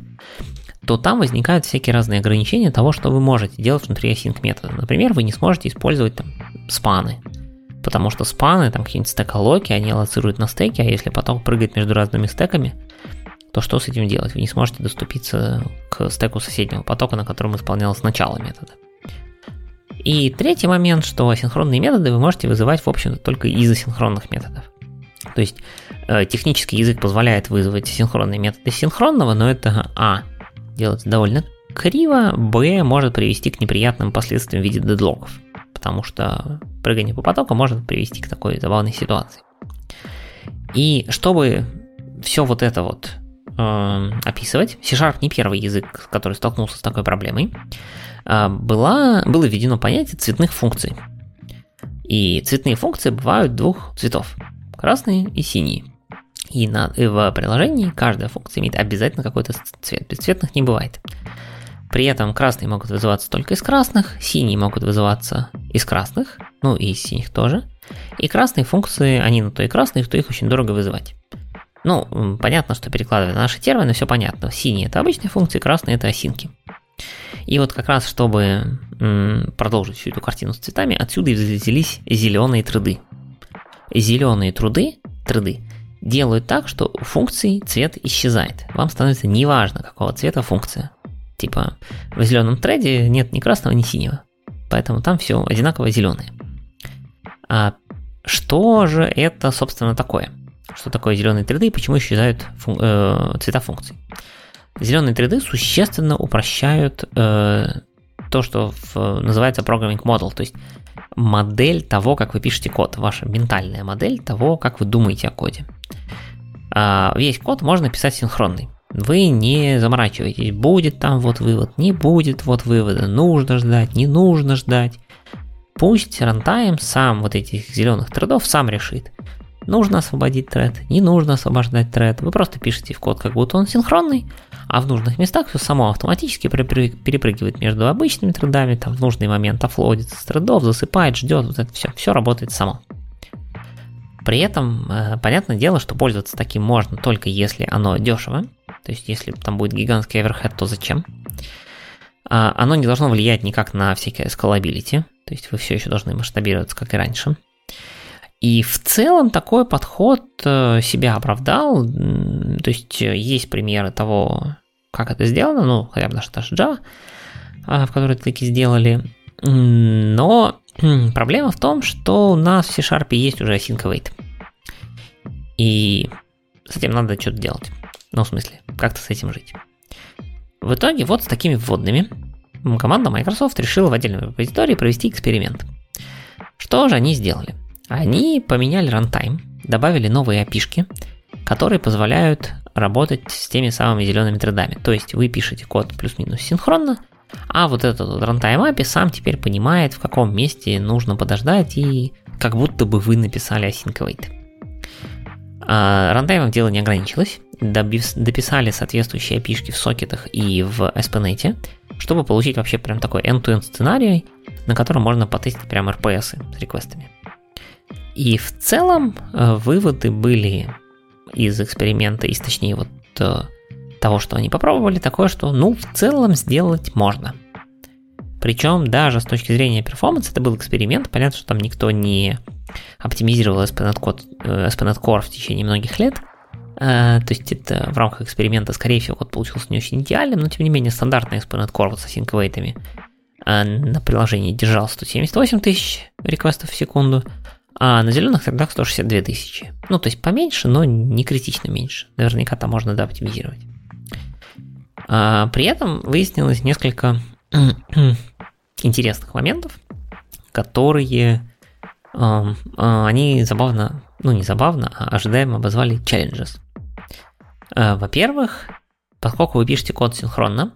то там возникают всякие разные ограничения того, что вы можете делать внутри async метода. Например, вы не сможете использовать там спаны, потому что спаны, там какие-нибудь стеколоки, они аллоцируют на стеке, а если поток прыгает между разными стеками, то что с этим делать? Вы не сможете доступиться к стеку соседнего потока, на котором исполнялось начало метода. И третий момент, что асинхронные методы вы можете вызывать, в общем-то, только из асинхронных методов. То есть э, технический язык позволяет вызвать синхронные методы синхронного, но это А делается довольно криво, Б может привести к неприятным последствиям в виде дедлогов, потому что прыгание по потоку может привести к такой забавной ситуации. И чтобы все вот это вот э, описывать, C-Sharp не первый язык, который столкнулся с такой проблемой, э, была, было введено понятие цветных функций. И цветные функции бывают двух цветов, красные и синие. И, на, и в приложении каждая функция имеет обязательно какой-то цвет. Бесцветных не бывает. При этом красные могут вызываться только из красных, синие могут вызываться из красных, ну и из синих тоже. И красные функции, они на то и красные, что их очень дорого вызывать. Ну, понятно, что перекладывая на наши термины, все понятно. Синие это обычные функции, красные это осинки. И вот как раз, чтобы продолжить всю эту картину с цветами, отсюда и взялись зеленые труды. Зеленые труды, труды делают так, что у функции цвет исчезает. Вам становится неважно, какого цвета функция. Типа в зеленом треде нет ни красного, ни синего. Поэтому там все одинаково зеленое. А что же это, собственно, такое? Что такое зеленые треды и почему исчезают фун- э, цвета функций? Зеленые треды существенно упрощают э, то, что в, называется programming model, то есть модель того, как вы пишете код, ваша ментальная модель того, как вы думаете о коде. А, весь код можно писать синхронный. Вы не заморачиваетесь, будет там вот вывод, не будет вот вывода, нужно ждать, не нужно ждать. Пусть рантайм сам вот этих зеленых тредов сам решит. Нужно освободить тред, не нужно освобождать тред. Вы просто пишете в код, как будто он синхронный, а в нужных местах все само автоматически перепрыгивает между обычными тредами, там в нужный момент офлодится с тредов, засыпает, ждет, вот это все, все работает само. При этом, э, понятное дело, что пользоваться таким можно только если оно дешево, то есть если там будет гигантский оверхед, то зачем? А, оно не должно влиять никак на всякие scalability, то есть вы все еще должны масштабироваться, как и раньше. И в целом такой подход э, себя оправдал. То есть э, есть примеры того, как это сделано, ну, хотя бы даже Java, а, в которой таки сделали. Но проблема в том, что у нас в C-Sharp есть уже async await. И с этим надо что-то делать. Ну, в смысле, как-то с этим жить. В итоге вот с такими вводными команда Microsoft решила в отдельном репозитории провести эксперимент. Что же они сделали? Они поменяли рантайм, добавили новые опишки, которые позволяют работать с теми самыми зелеными тредами. То есть вы пишете код плюс-минус синхронно, а вот этот вот runtime API сам теперь понимает, в каком месте нужно подождать, и как будто бы вы написали async await. А, рантаймом дело не ограничилось, дописали соответствующие опишки в сокетах и в SPNet, чтобы получить вообще прям такой end-to-end сценарий, на котором можно потестить прям RPS с реквестами. И в целом э, выводы были из эксперимента, из точнее вот э, того, что они попробовали, такое, что ну в целом сделать можно. Причем даже с точки зрения перформанса это был эксперимент, понятно, что там никто не оптимизировал SPNet, код, э, Core в течение многих лет, то есть это в рамках эксперимента, скорее всего, код получился не очень идеальным, но тем не менее стандартный SPNet Core вот с async на приложении держал 178 тысяч реквестов в секунду, а на зеленых тогда 162 тысячи. Ну, то есть поменьше, но не критично меньше. Наверняка там можно да, оптимизировать. А, при этом выяснилось несколько интересных моментов, которые э, э, они забавно, ну не забавно, а ожидаемо обозвали challenges. Э, во-первых, поскольку вы пишете код синхронно,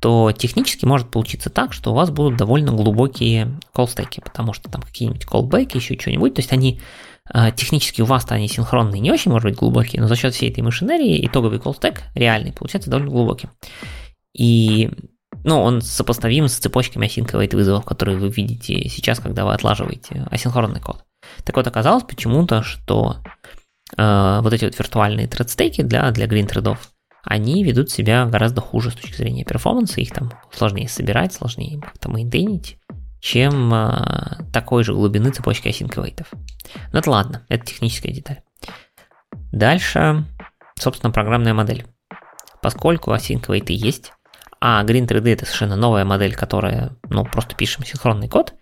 то технически может получиться так, что у вас будут довольно глубокие колстеки, потому что там какие-нибудь колбеки, еще что-нибудь, то есть они технически у вас-то они синхронные, не очень, может быть, глубокие, но за счет всей этой машинерии итоговый колстек реальный получается довольно глубоким. И ну, он сопоставим с цепочками асинковых вызовов, которые вы видите сейчас, когда вы отлаживаете асинхронный код. Так вот, оказалось почему-то, что э, вот эти вот виртуальные тредстейки для, для green тредов, они ведут себя гораздо хуже с точки зрения перформанса, их там сложнее собирать, сложнее как-то мейнтейнить, чем э, такой же глубины цепочки асинковейтов. Но это ладно, это техническая деталь. Дальше, собственно, программная модель. Поскольку асинковейты есть, а Green3D это совершенно новая модель, которая, ну, просто пишем синхронный код,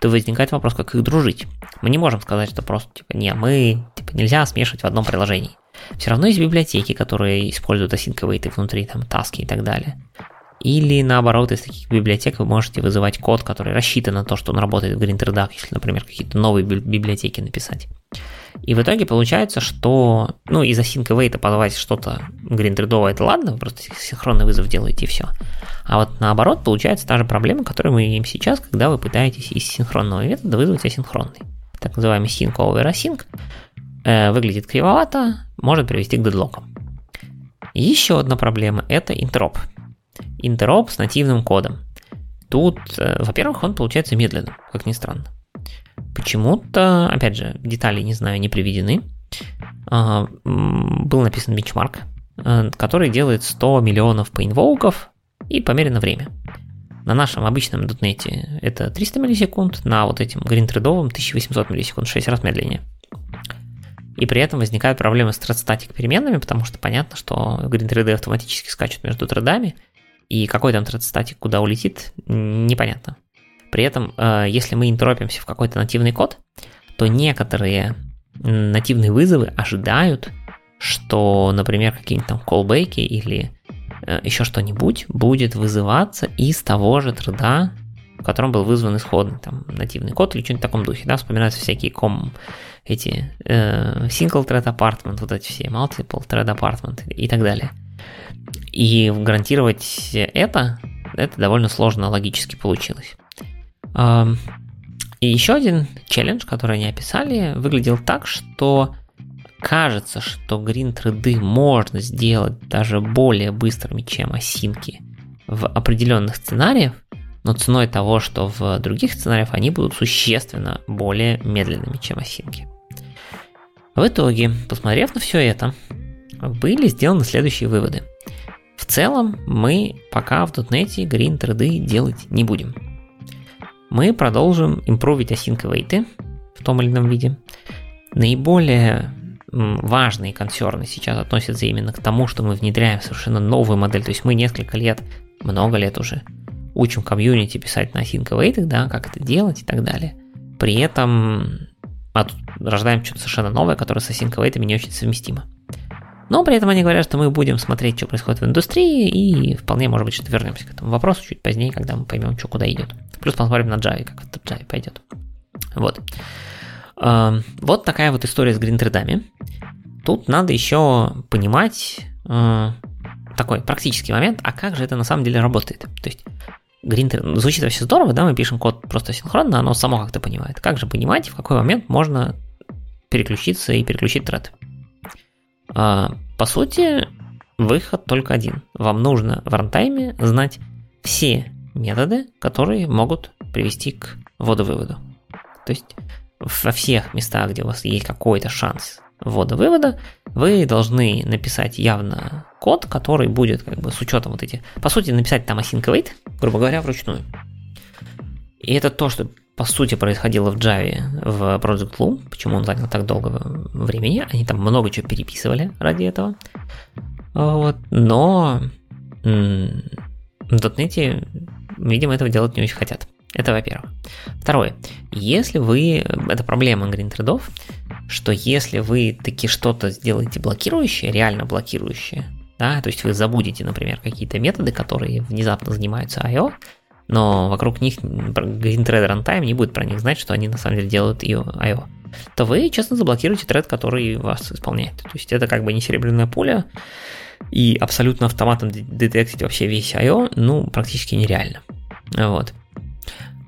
то возникает вопрос, как их дружить. Мы не можем сказать, что просто, типа, не, мы, типа, нельзя смешивать в одном приложении. Все равно есть библиотеки, которые используют async внутри, там, таски и так далее. Или наоборот, из таких библиотек вы можете вызывать код, который рассчитан на то, что он работает в GreenThread, если, например, какие-то новые библиотеки написать. И в итоге получается, что, ну, из async await позвать что-то GreenThread, это ладно, вы просто синхронный вызов делаете и все. А вот наоборот, получается та же проблема, которую мы имеем сейчас, когда вы пытаетесь из синхронного метода вызвать асинхронный. Так называемый sync over async э, выглядит кривовато, может привести к дедлокам. Еще одна проблема – это интероп. Интероп с нативным кодом. Тут, э, во-первых, он получается медленным, как ни странно. Почему-то, опять же, детали, не знаю, не приведены. А, был написан бенчмарк, э, который делает 100 миллионов поинвоуков и померено время. На нашем обычном дотнете это 300 миллисекунд, на вот этим гринтредовом 1800 миллисекунд, 6 раз медленнее. И при этом возникают проблемы с thread переменными, потому что понятно, что green автоматически скачут между тредами, и какой там thread куда улетит, непонятно. При этом, э, если мы интеропимся в какой-то нативный код, то некоторые нативные вызовы ожидают, что, например, какие-нибудь там callback или э, еще что-нибудь будет вызываться из того же треда, в котором был вызван исходный там нативный код или что-нибудь в таком духе, да, вспоминаются всякие ком, эти э, single thread apartment, вот эти все multiple thread apartment и так далее. И гарантировать это, это довольно сложно логически получилось. И еще один челлендж, который они описали, выглядел так, что кажется, что green thread можно сделать даже более быстрыми, чем осинки в определенных сценариях, но ценой того, что в других сценариях они будут существенно более медленными, чем осинки. В итоге, посмотрев на все это, были сделаны следующие выводы. В целом, мы пока в .NET green thread делать не будем. Мы продолжим импровить async await в том или ином виде. Наиболее важные консерны сейчас относятся именно к тому, что мы внедряем совершенно новую модель. То есть мы несколько лет, много лет уже учим комьюнити писать на async await, да, как это делать и так далее. При этом рождаем что-то совершенно новое, которое с async await не очень совместимо. Но при этом они говорят, что мы будем смотреть, что происходит в индустрии, и вполне может быть, что вернемся к этому вопросу чуть позднее, когда мы поймем, что куда идет. Плюс посмотрим на Java, как это Java пойдет. Вот. Эм, вот такая вот история с гринтредами. Тут надо еще понимать э, такой практический момент, а как же это на самом деле работает. То есть Гринтер звучит вообще здорово, да, мы пишем код просто синхронно, оно само как-то понимает. Как же понимать, в какой момент можно переключиться и переключить тред? А, по сути, выход только один. Вам нужно в рантайме знать все методы, которые могут привести к вводу-выводу. То есть во всех местах, где у вас есть какой-то шанс ввода-вывода, вы должны написать явно код, который будет как бы с учетом вот эти... По сути, написать там async await, грубо говоря, вручную. И это то, что по сути происходило в Java в Project Loom, почему он занял так долго времени, они там много чего переписывали ради этого. Вот. Но в .NET, видимо, этого делать не очень хотят. Это во-первых. Второе. Если вы... Это проблема гринтредов, что если вы таки что-то сделаете блокирующее, реально блокирующее, да, то есть вы забудете, например, какие-то методы, которые внезапно занимаются I.O., но вокруг них GreenThread Runtime не будет про них знать, что они на самом деле делают I.O., то вы, честно, заблокируете тред, который вас исполняет. То есть это как бы не серебряная пуля, и абсолютно автоматом детектить вообще весь I.O., ну, практически нереально. Вот.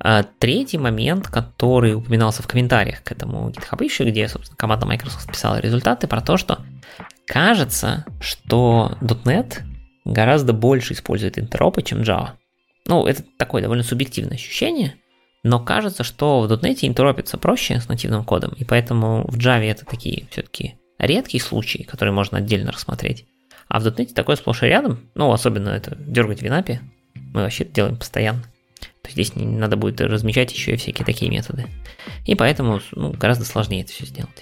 А третий момент, который упоминался в комментариях к этому GitHub issue, где, собственно, команда Microsoft писала результаты про то, что кажется, что .NET гораздо больше использует интеропы, чем Java. Ну, это такое довольно субъективное ощущение, но кажется, что в .NET интеропиться проще с нативным кодом, и поэтому в Java это такие все-таки редкие случаи, которые можно отдельно рассмотреть. А в .NET такое сплошь и рядом, ну, особенно это дергать в Винапе, мы вообще это делаем постоянно. То есть здесь надо будет размечать еще и всякие такие методы. И поэтому ну, гораздо сложнее это все сделать.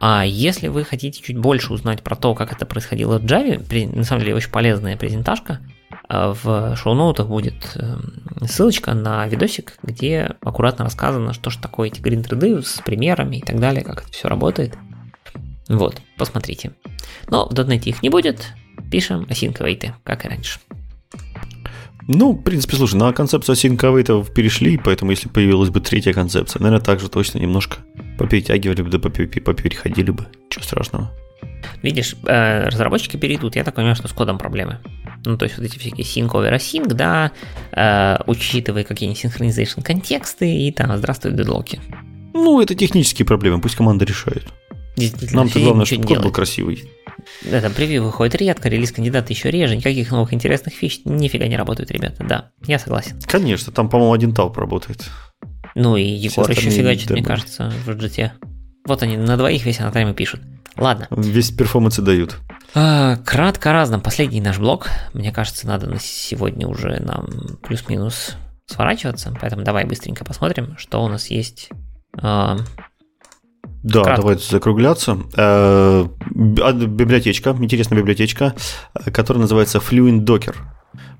А если вы хотите чуть больше узнать про то, как это происходило в Java, на самом деле очень полезная презентажка, в шоу-ноутах будет эм, ссылочка на видосик, где аккуратно рассказано, что же такое эти грин с примерами и так далее, как это все работает. Вот, посмотрите. Но в .NET их не будет, пишем async как и раньше. Ну, в принципе, слушай, на концепцию асинковейтов перешли, поэтому если появилась бы третья концепция, наверное, также точно немножко поперетягивали бы, да попереходили бы. Чего страшного. Видишь, э, разработчики перейдут, я так понимаю, что с кодом проблемы. Ну, то есть вот эти всякие sync over async, да, э, учитывая какие-нибудь synchronization контексты и там, здравствуй, дедлоки. Ну, это технические проблемы, пусть команда решает. Нам-то главное, чтобы код был красивый. Это превью выходит редко, релиз кандидата еще реже, никаких новых интересных фич нифига не работают, ребята. Да, я согласен. Конечно, там, по-моему, один тауп работает. Ну и Егор еще фигачит, мне кажется, в GT. Вот они на двоих весь анатайм пишут. Ладно. Весь перформансы дают. А, кратко разным. Последний наш блок. Мне кажется, надо на сегодня уже нам плюс-минус сворачиваться. Поэтому давай быстренько посмотрим, что у нас есть а, да, Кратко. давайте закругляться. Э, библиотечка, интересная библиотечка, которая называется Fluent Docker.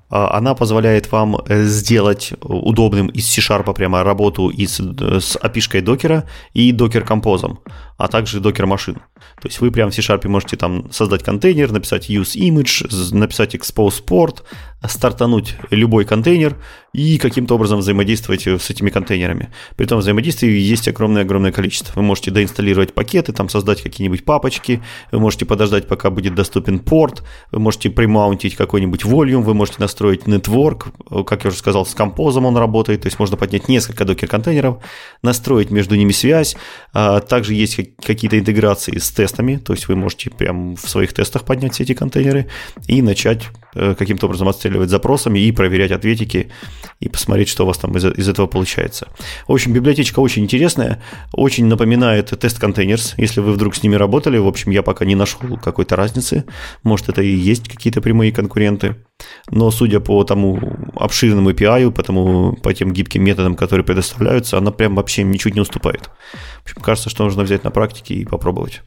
А, она позволяет вам э, сделать удобным из C-Sharp прямо работу и с, с API докера и докер-композом, а также докер-машин. То есть вы прямо в C-Sharp можете там создать контейнер, написать use image, написать expose port, стартануть любой контейнер и каким-то образом взаимодействовать с этими контейнерами. При этом взаимодействий есть огромное-огромное количество. Вы можете доинсталлировать пакеты, там создать какие-нибудь папочки, вы можете подождать, пока будет доступен порт, вы можете примаунтить какой-нибудь volume, вы можете настроить network, как я уже сказал, с композом он работает, то есть можно поднять несколько докер-контейнеров, настроить между ними связь. А также есть какие-то интеграции с тестами, то есть вы можете прямо в своих тестах поднять все эти контейнеры и начать э, каким-то образом отстреливать запросами и проверять ответики и посмотреть, что у вас там из, из этого получается. В общем, библиотечка очень интересная, очень напоминает тест контейнерс, если вы вдруг с ними работали. В общем, я пока не нашел какой-то разницы. Может, это и есть какие-то прямые конкуренты. Но судя по тому обширному API, по, тому, по тем гибким методам, которые предоставляются, она прям вообще ничуть не уступает. В общем, кажется, что нужно взять на практике и попробовать.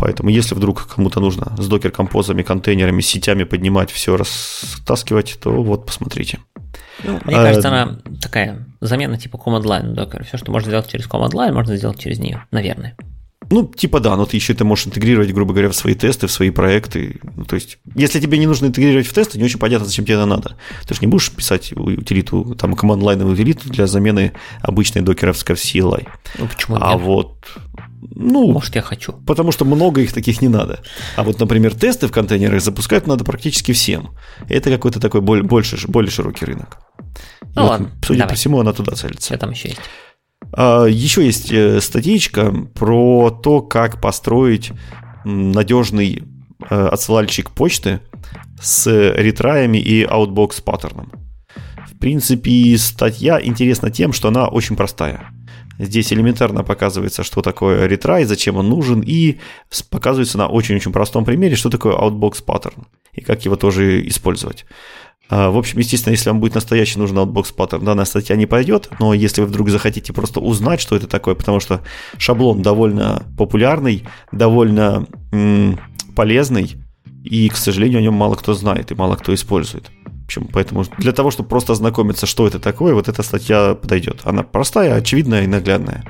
Поэтому, если вдруг кому-то нужно с докер-композами, контейнерами, сетями поднимать, все растаскивать, то вот посмотрите. Ну, мне а, кажется, она такая замена типа command line докер. Все, что можно сделать через command line, можно сделать через нее, наверное. Ну, типа да, но ты еще это можешь интегрировать, грубо говоря, в свои тесты, в свои проекты. Ну, то есть, если тебе не нужно интегрировать в тесты, не очень понятно, зачем тебе это надо. Ты же не будешь писать утилиту, там, команд-лайновую утилиту для замены обычной докеровской CLI. Ну, почему А нет? вот ну, может, я хочу. Потому что много их таких не надо. А вот, например, тесты в контейнерах запускать надо практически всем. Это какой-то такой больше, более широкий рынок. Ну вот, ладно, судя давай. по всему, она туда целится. Что там еще есть? А, еще есть э, статейка про то, как построить надежный э, отсылальщик почты с ретраями и outbox паттерном. В принципе, статья интересна тем, что она очень простая. Здесь элементарно показывается, что такое ретрай, зачем он нужен, и показывается на очень-очень простом примере, что такое outbox паттерн и как его тоже использовать. А, в общем, естественно, если вам будет настоящий нужен outbox паттерн, данная статья не пойдет, но если вы вдруг захотите просто узнать, что это такое, потому что шаблон довольно популярный, довольно м- полезный, и, к сожалению, о нем мало кто знает и мало кто использует общем, поэтому для того, чтобы просто ознакомиться, что это такое, вот эта статья подойдет. Она простая, очевидная и наглядная.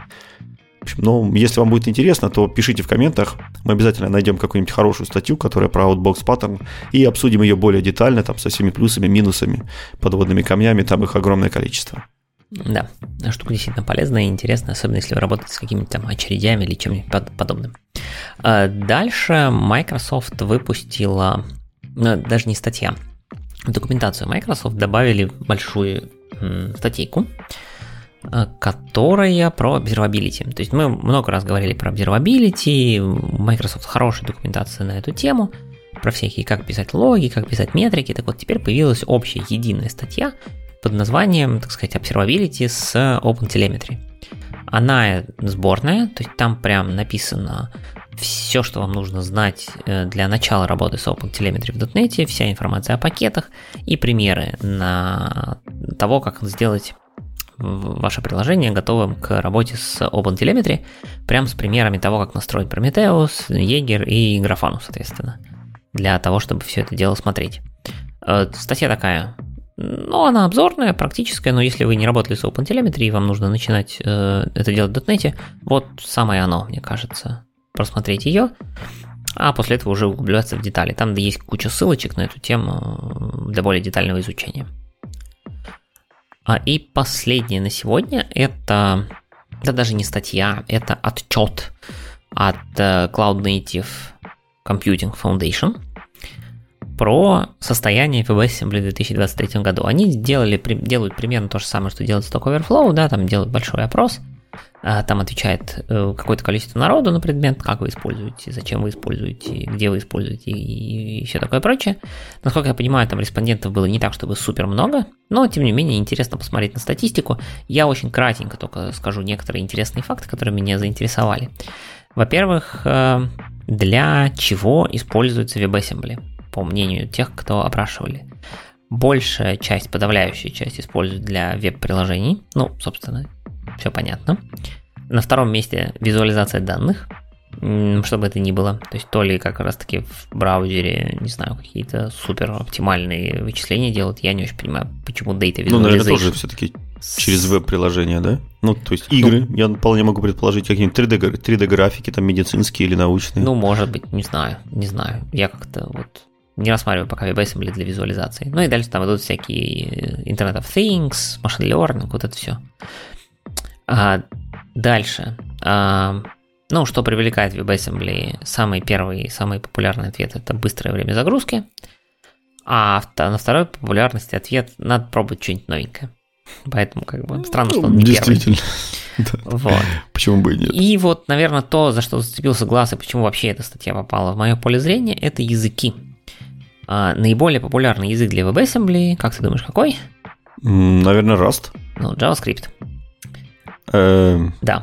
В общем, ну, если вам будет интересно, то пишите в комментах. Мы обязательно найдем какую-нибудь хорошую статью, которая про Outbox Pattern, и обсудим ее более детально, там, со всеми плюсами, минусами, подводными камнями, там их огромное количество. Да, штука действительно полезная и интересная, особенно если вы работаете с какими-то там очередями или чем-нибудь подобным. А дальше Microsoft выпустила, ну, даже не статья, в документацию Microsoft добавили большую статейку, э, которая про observability. То есть мы много раз говорили про observability, Microsoft хорошая документация на эту тему, про всякие, как писать логи, как писать метрики. Так вот, теперь появилась общая единая статья под названием, так сказать, observability с OpenTelemetry. Она сборная, то есть там прям написано все, что вам нужно знать э, для начала работы с OpenTelemetry в .NET, вся информация о пакетах и примеры на того, как сделать ваше приложение готовым к работе с OpenTelemetry, прям с примерами того, как настроить Prometheus, Jaeger и Grafana, соответственно, для того, чтобы все это дело смотреть. Э, статья такая, ну, она обзорная, практическая, но если вы не работали с OpenTelemetry и вам нужно начинать э, это делать в .NET, вот самое оно, мне кажется просмотреть ее, а после этого уже углубляться в детали. Там есть куча ссылочек на эту тему для более детального изучения. А и последнее на сегодня это, это даже не статья, это отчет от э, Cloud Native Computing Foundation про состояние WebAssembly в 2023 году. Они делали, делают примерно то же самое, что делает Stack Overflow, да, там делают большой опрос – там отвечает э, какое-то количество народу на предмет, как вы используете, зачем вы используете, где вы используете и все такое прочее. Насколько я понимаю, там респондентов было не так, чтобы супер много, но тем не менее интересно посмотреть на статистику. Я очень кратенько только скажу некоторые интересные факты, которые меня заинтересовали. Во-первых, э, для чего используется WebAssembly, по мнению тех, кто опрашивали. Большая часть, подавляющая часть используют для веб-приложений, ну, собственно, все понятно. На втором месте визуализация данных. чтобы это ни было. То есть то ли как раз таки в браузере, не знаю, какие-то супер оптимальные вычисления делают, я не очень понимаю, почему Data Visualization. Ну, наверное, тоже все-таки через веб-приложение, да? Ну, то есть игры, ну, я вполне могу предположить, какие-нибудь 3D, 3D-графики, там, медицинские или научные. Ну, может быть, не знаю, не знаю. Я как-то вот не рассматриваю пока WebAssembly для визуализации. Ну и дальше там идут всякие Internet of Things, Machine Learning, вот это все. А, дальше. А, ну, что привлекает WebAssembly? Самый первый, самый популярный ответ – это быстрое время загрузки. А на второй популярности ответ – надо пробовать что-нибудь новенькое. Поэтому, как бы, странно, что он не Действительно. первый. Вот. Почему бы и нет? И вот, наверное, то, за что зацепился глаз и почему вообще эта статья попала в мое поле зрения, это языки. А, наиболее популярный язык для WebAssembly, как ты думаешь, какой? Наверное, Rust. Ну, JavaScript. Эм, Да.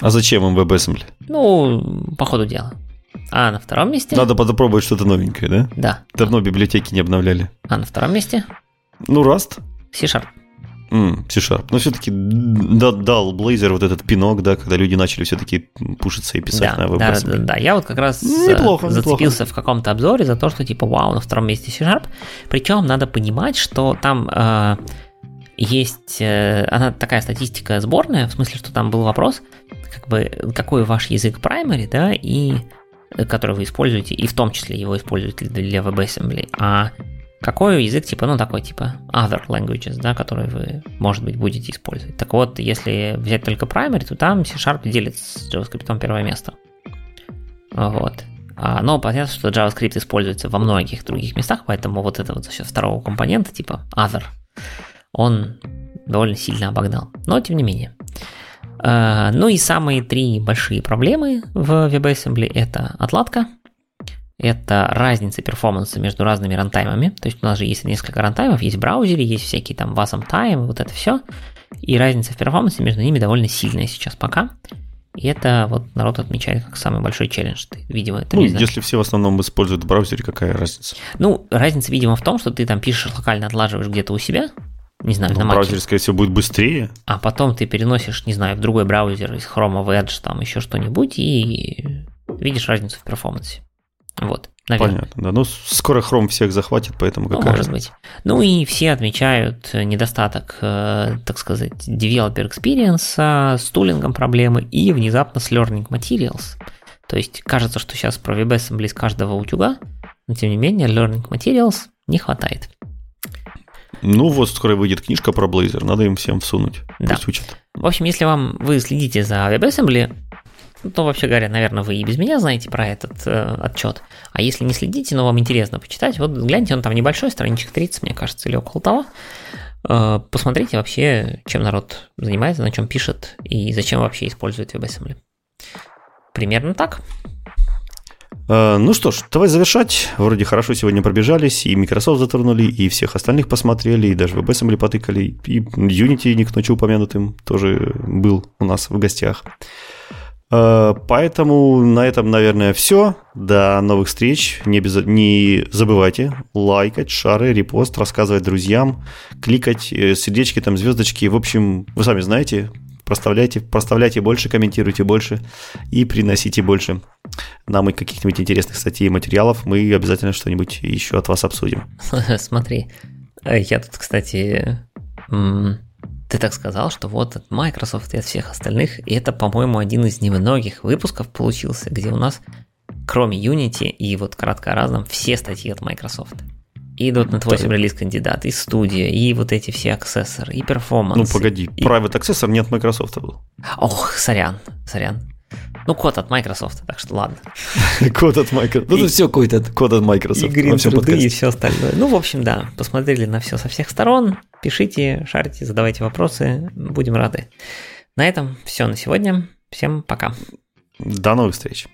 А зачем им WebAssembly? Ну, по ходу дела. А на втором месте? Надо попробовать что-то новенькое, да? Да. Давно библиотеки не обновляли. А на втором месте? Ну, Rust. C-Sharp. C-Sharp. Но все-таки дал Blazor вот этот пинок, да, когда люди начали все-таки пушиться и писать Да, на да, WebAssembly. да, да. Я вот как раз э, Неплохо, зацепился в каком-то обзоре за то, что типа, вау, на втором месте C-Sharp. Причем надо понимать, что там э, есть, э, она такая статистика сборная, в смысле, что там был вопрос, как бы, какой ваш язык primary, да, и который вы используете, и в том числе его используете для WebAssembly, а какой язык, типа, ну, такой, типа, other languages, да, который вы, может быть, будете использовать. Так вот, если взять только primary, то там C-Sharp делит с JavaScript первое место. Вот. А, но понятно, что JavaScript используется во многих других местах, поэтому вот это вот счет второго компонента, типа other, он довольно сильно обогнал. Но тем не менее. А, ну и самые три большие проблемы в WebAssembly это отладка, это разница перформанса между разными рантаймами. То есть у нас же есть несколько рантаймов, есть в браузере, есть всякие там Wasm Time, вот это все. И разница в перформансе между ними довольно сильная сейчас пока. И это вот народ отмечает как самый большой челлендж. Ты, видимо, это Ну, не если все в основном используют в браузере, какая разница? Ну, разница, видимо, в том, что ты там пишешь локально, отлаживаешь где-то у себя, не знаю, Ну, на Mac, браузере, скорее всего, будет быстрее. а потом ты переносишь, не знаю, в другой браузер из Chrome в Edge, там еще что-нибудь, и видишь разницу в перформансе. Вот, наверное. Понятно, да. Ну, скоро Chrome всех захватит, поэтому Ну, какая может разница? быть. Ну и все отмечают э, недостаток, э, так сказать, developer experience, с тулингом проблемы и внезапно с learning materials. То есть кажется, что сейчас про WebAssembly из каждого утюга, но тем не менее learning materials не хватает. Ну, вот скоро выйдет книжка про Blazor, надо им всем всунуть. Да. Пусть учат. В общем, если вам вы следите за WebAssembly, то вообще говоря, наверное, вы и без меня знаете про этот э, отчет. А если не следите, но вам интересно почитать, вот гляньте, он там небольшой, страничек 30, мне кажется, или около того. Э, посмотрите вообще, чем народ занимается, на чем пишет и зачем вообще использует WebAssembly. Примерно так. Э, Ну что ж, давай завершать. Вроде хорошо сегодня пробежались, и Microsoft затронули, и всех остальных посмотрели, и даже WebAssembly потыкали, и Unity не к упомянутым тоже был у нас в гостях. Э, Поэтому на этом, наверное, все. До новых встреч. Не, обяза- не забывайте лайкать, шары, репост, рассказывать друзьям, кликать э, сердечки, там звездочки. В общем, вы сами знаете, проставляйте, проставляйте больше, комментируйте больше и приносите больше нам и каких-нибудь интересных статей и материалов. Мы обязательно что-нибудь еще от вас обсудим. Смотри, э, я тут, кстати, ты так сказал, что вот от Microsoft и от всех остальных, и это, по-моему, один из немногих выпусков получился, где у нас, кроме Unity и вот кратко о разном, все статьи от Microsoft. И .NET 8 релиз кандидат, и студия, и вот эти все аксессоры, и перформанс. Ну, погоди, и- Private Accessor не от Microsoft был. Ох, сорян, сорян. Ну, код от Microsoft, так что ладно. Код от Microsoft. Ну, это все какой-то код от Microsoft. И труды, и все остальное. Ну, в общем, да, посмотрели на все со всех сторон. Пишите, шарите, задавайте вопросы. Будем рады. На этом все на сегодня. Всем пока. До новых встреч.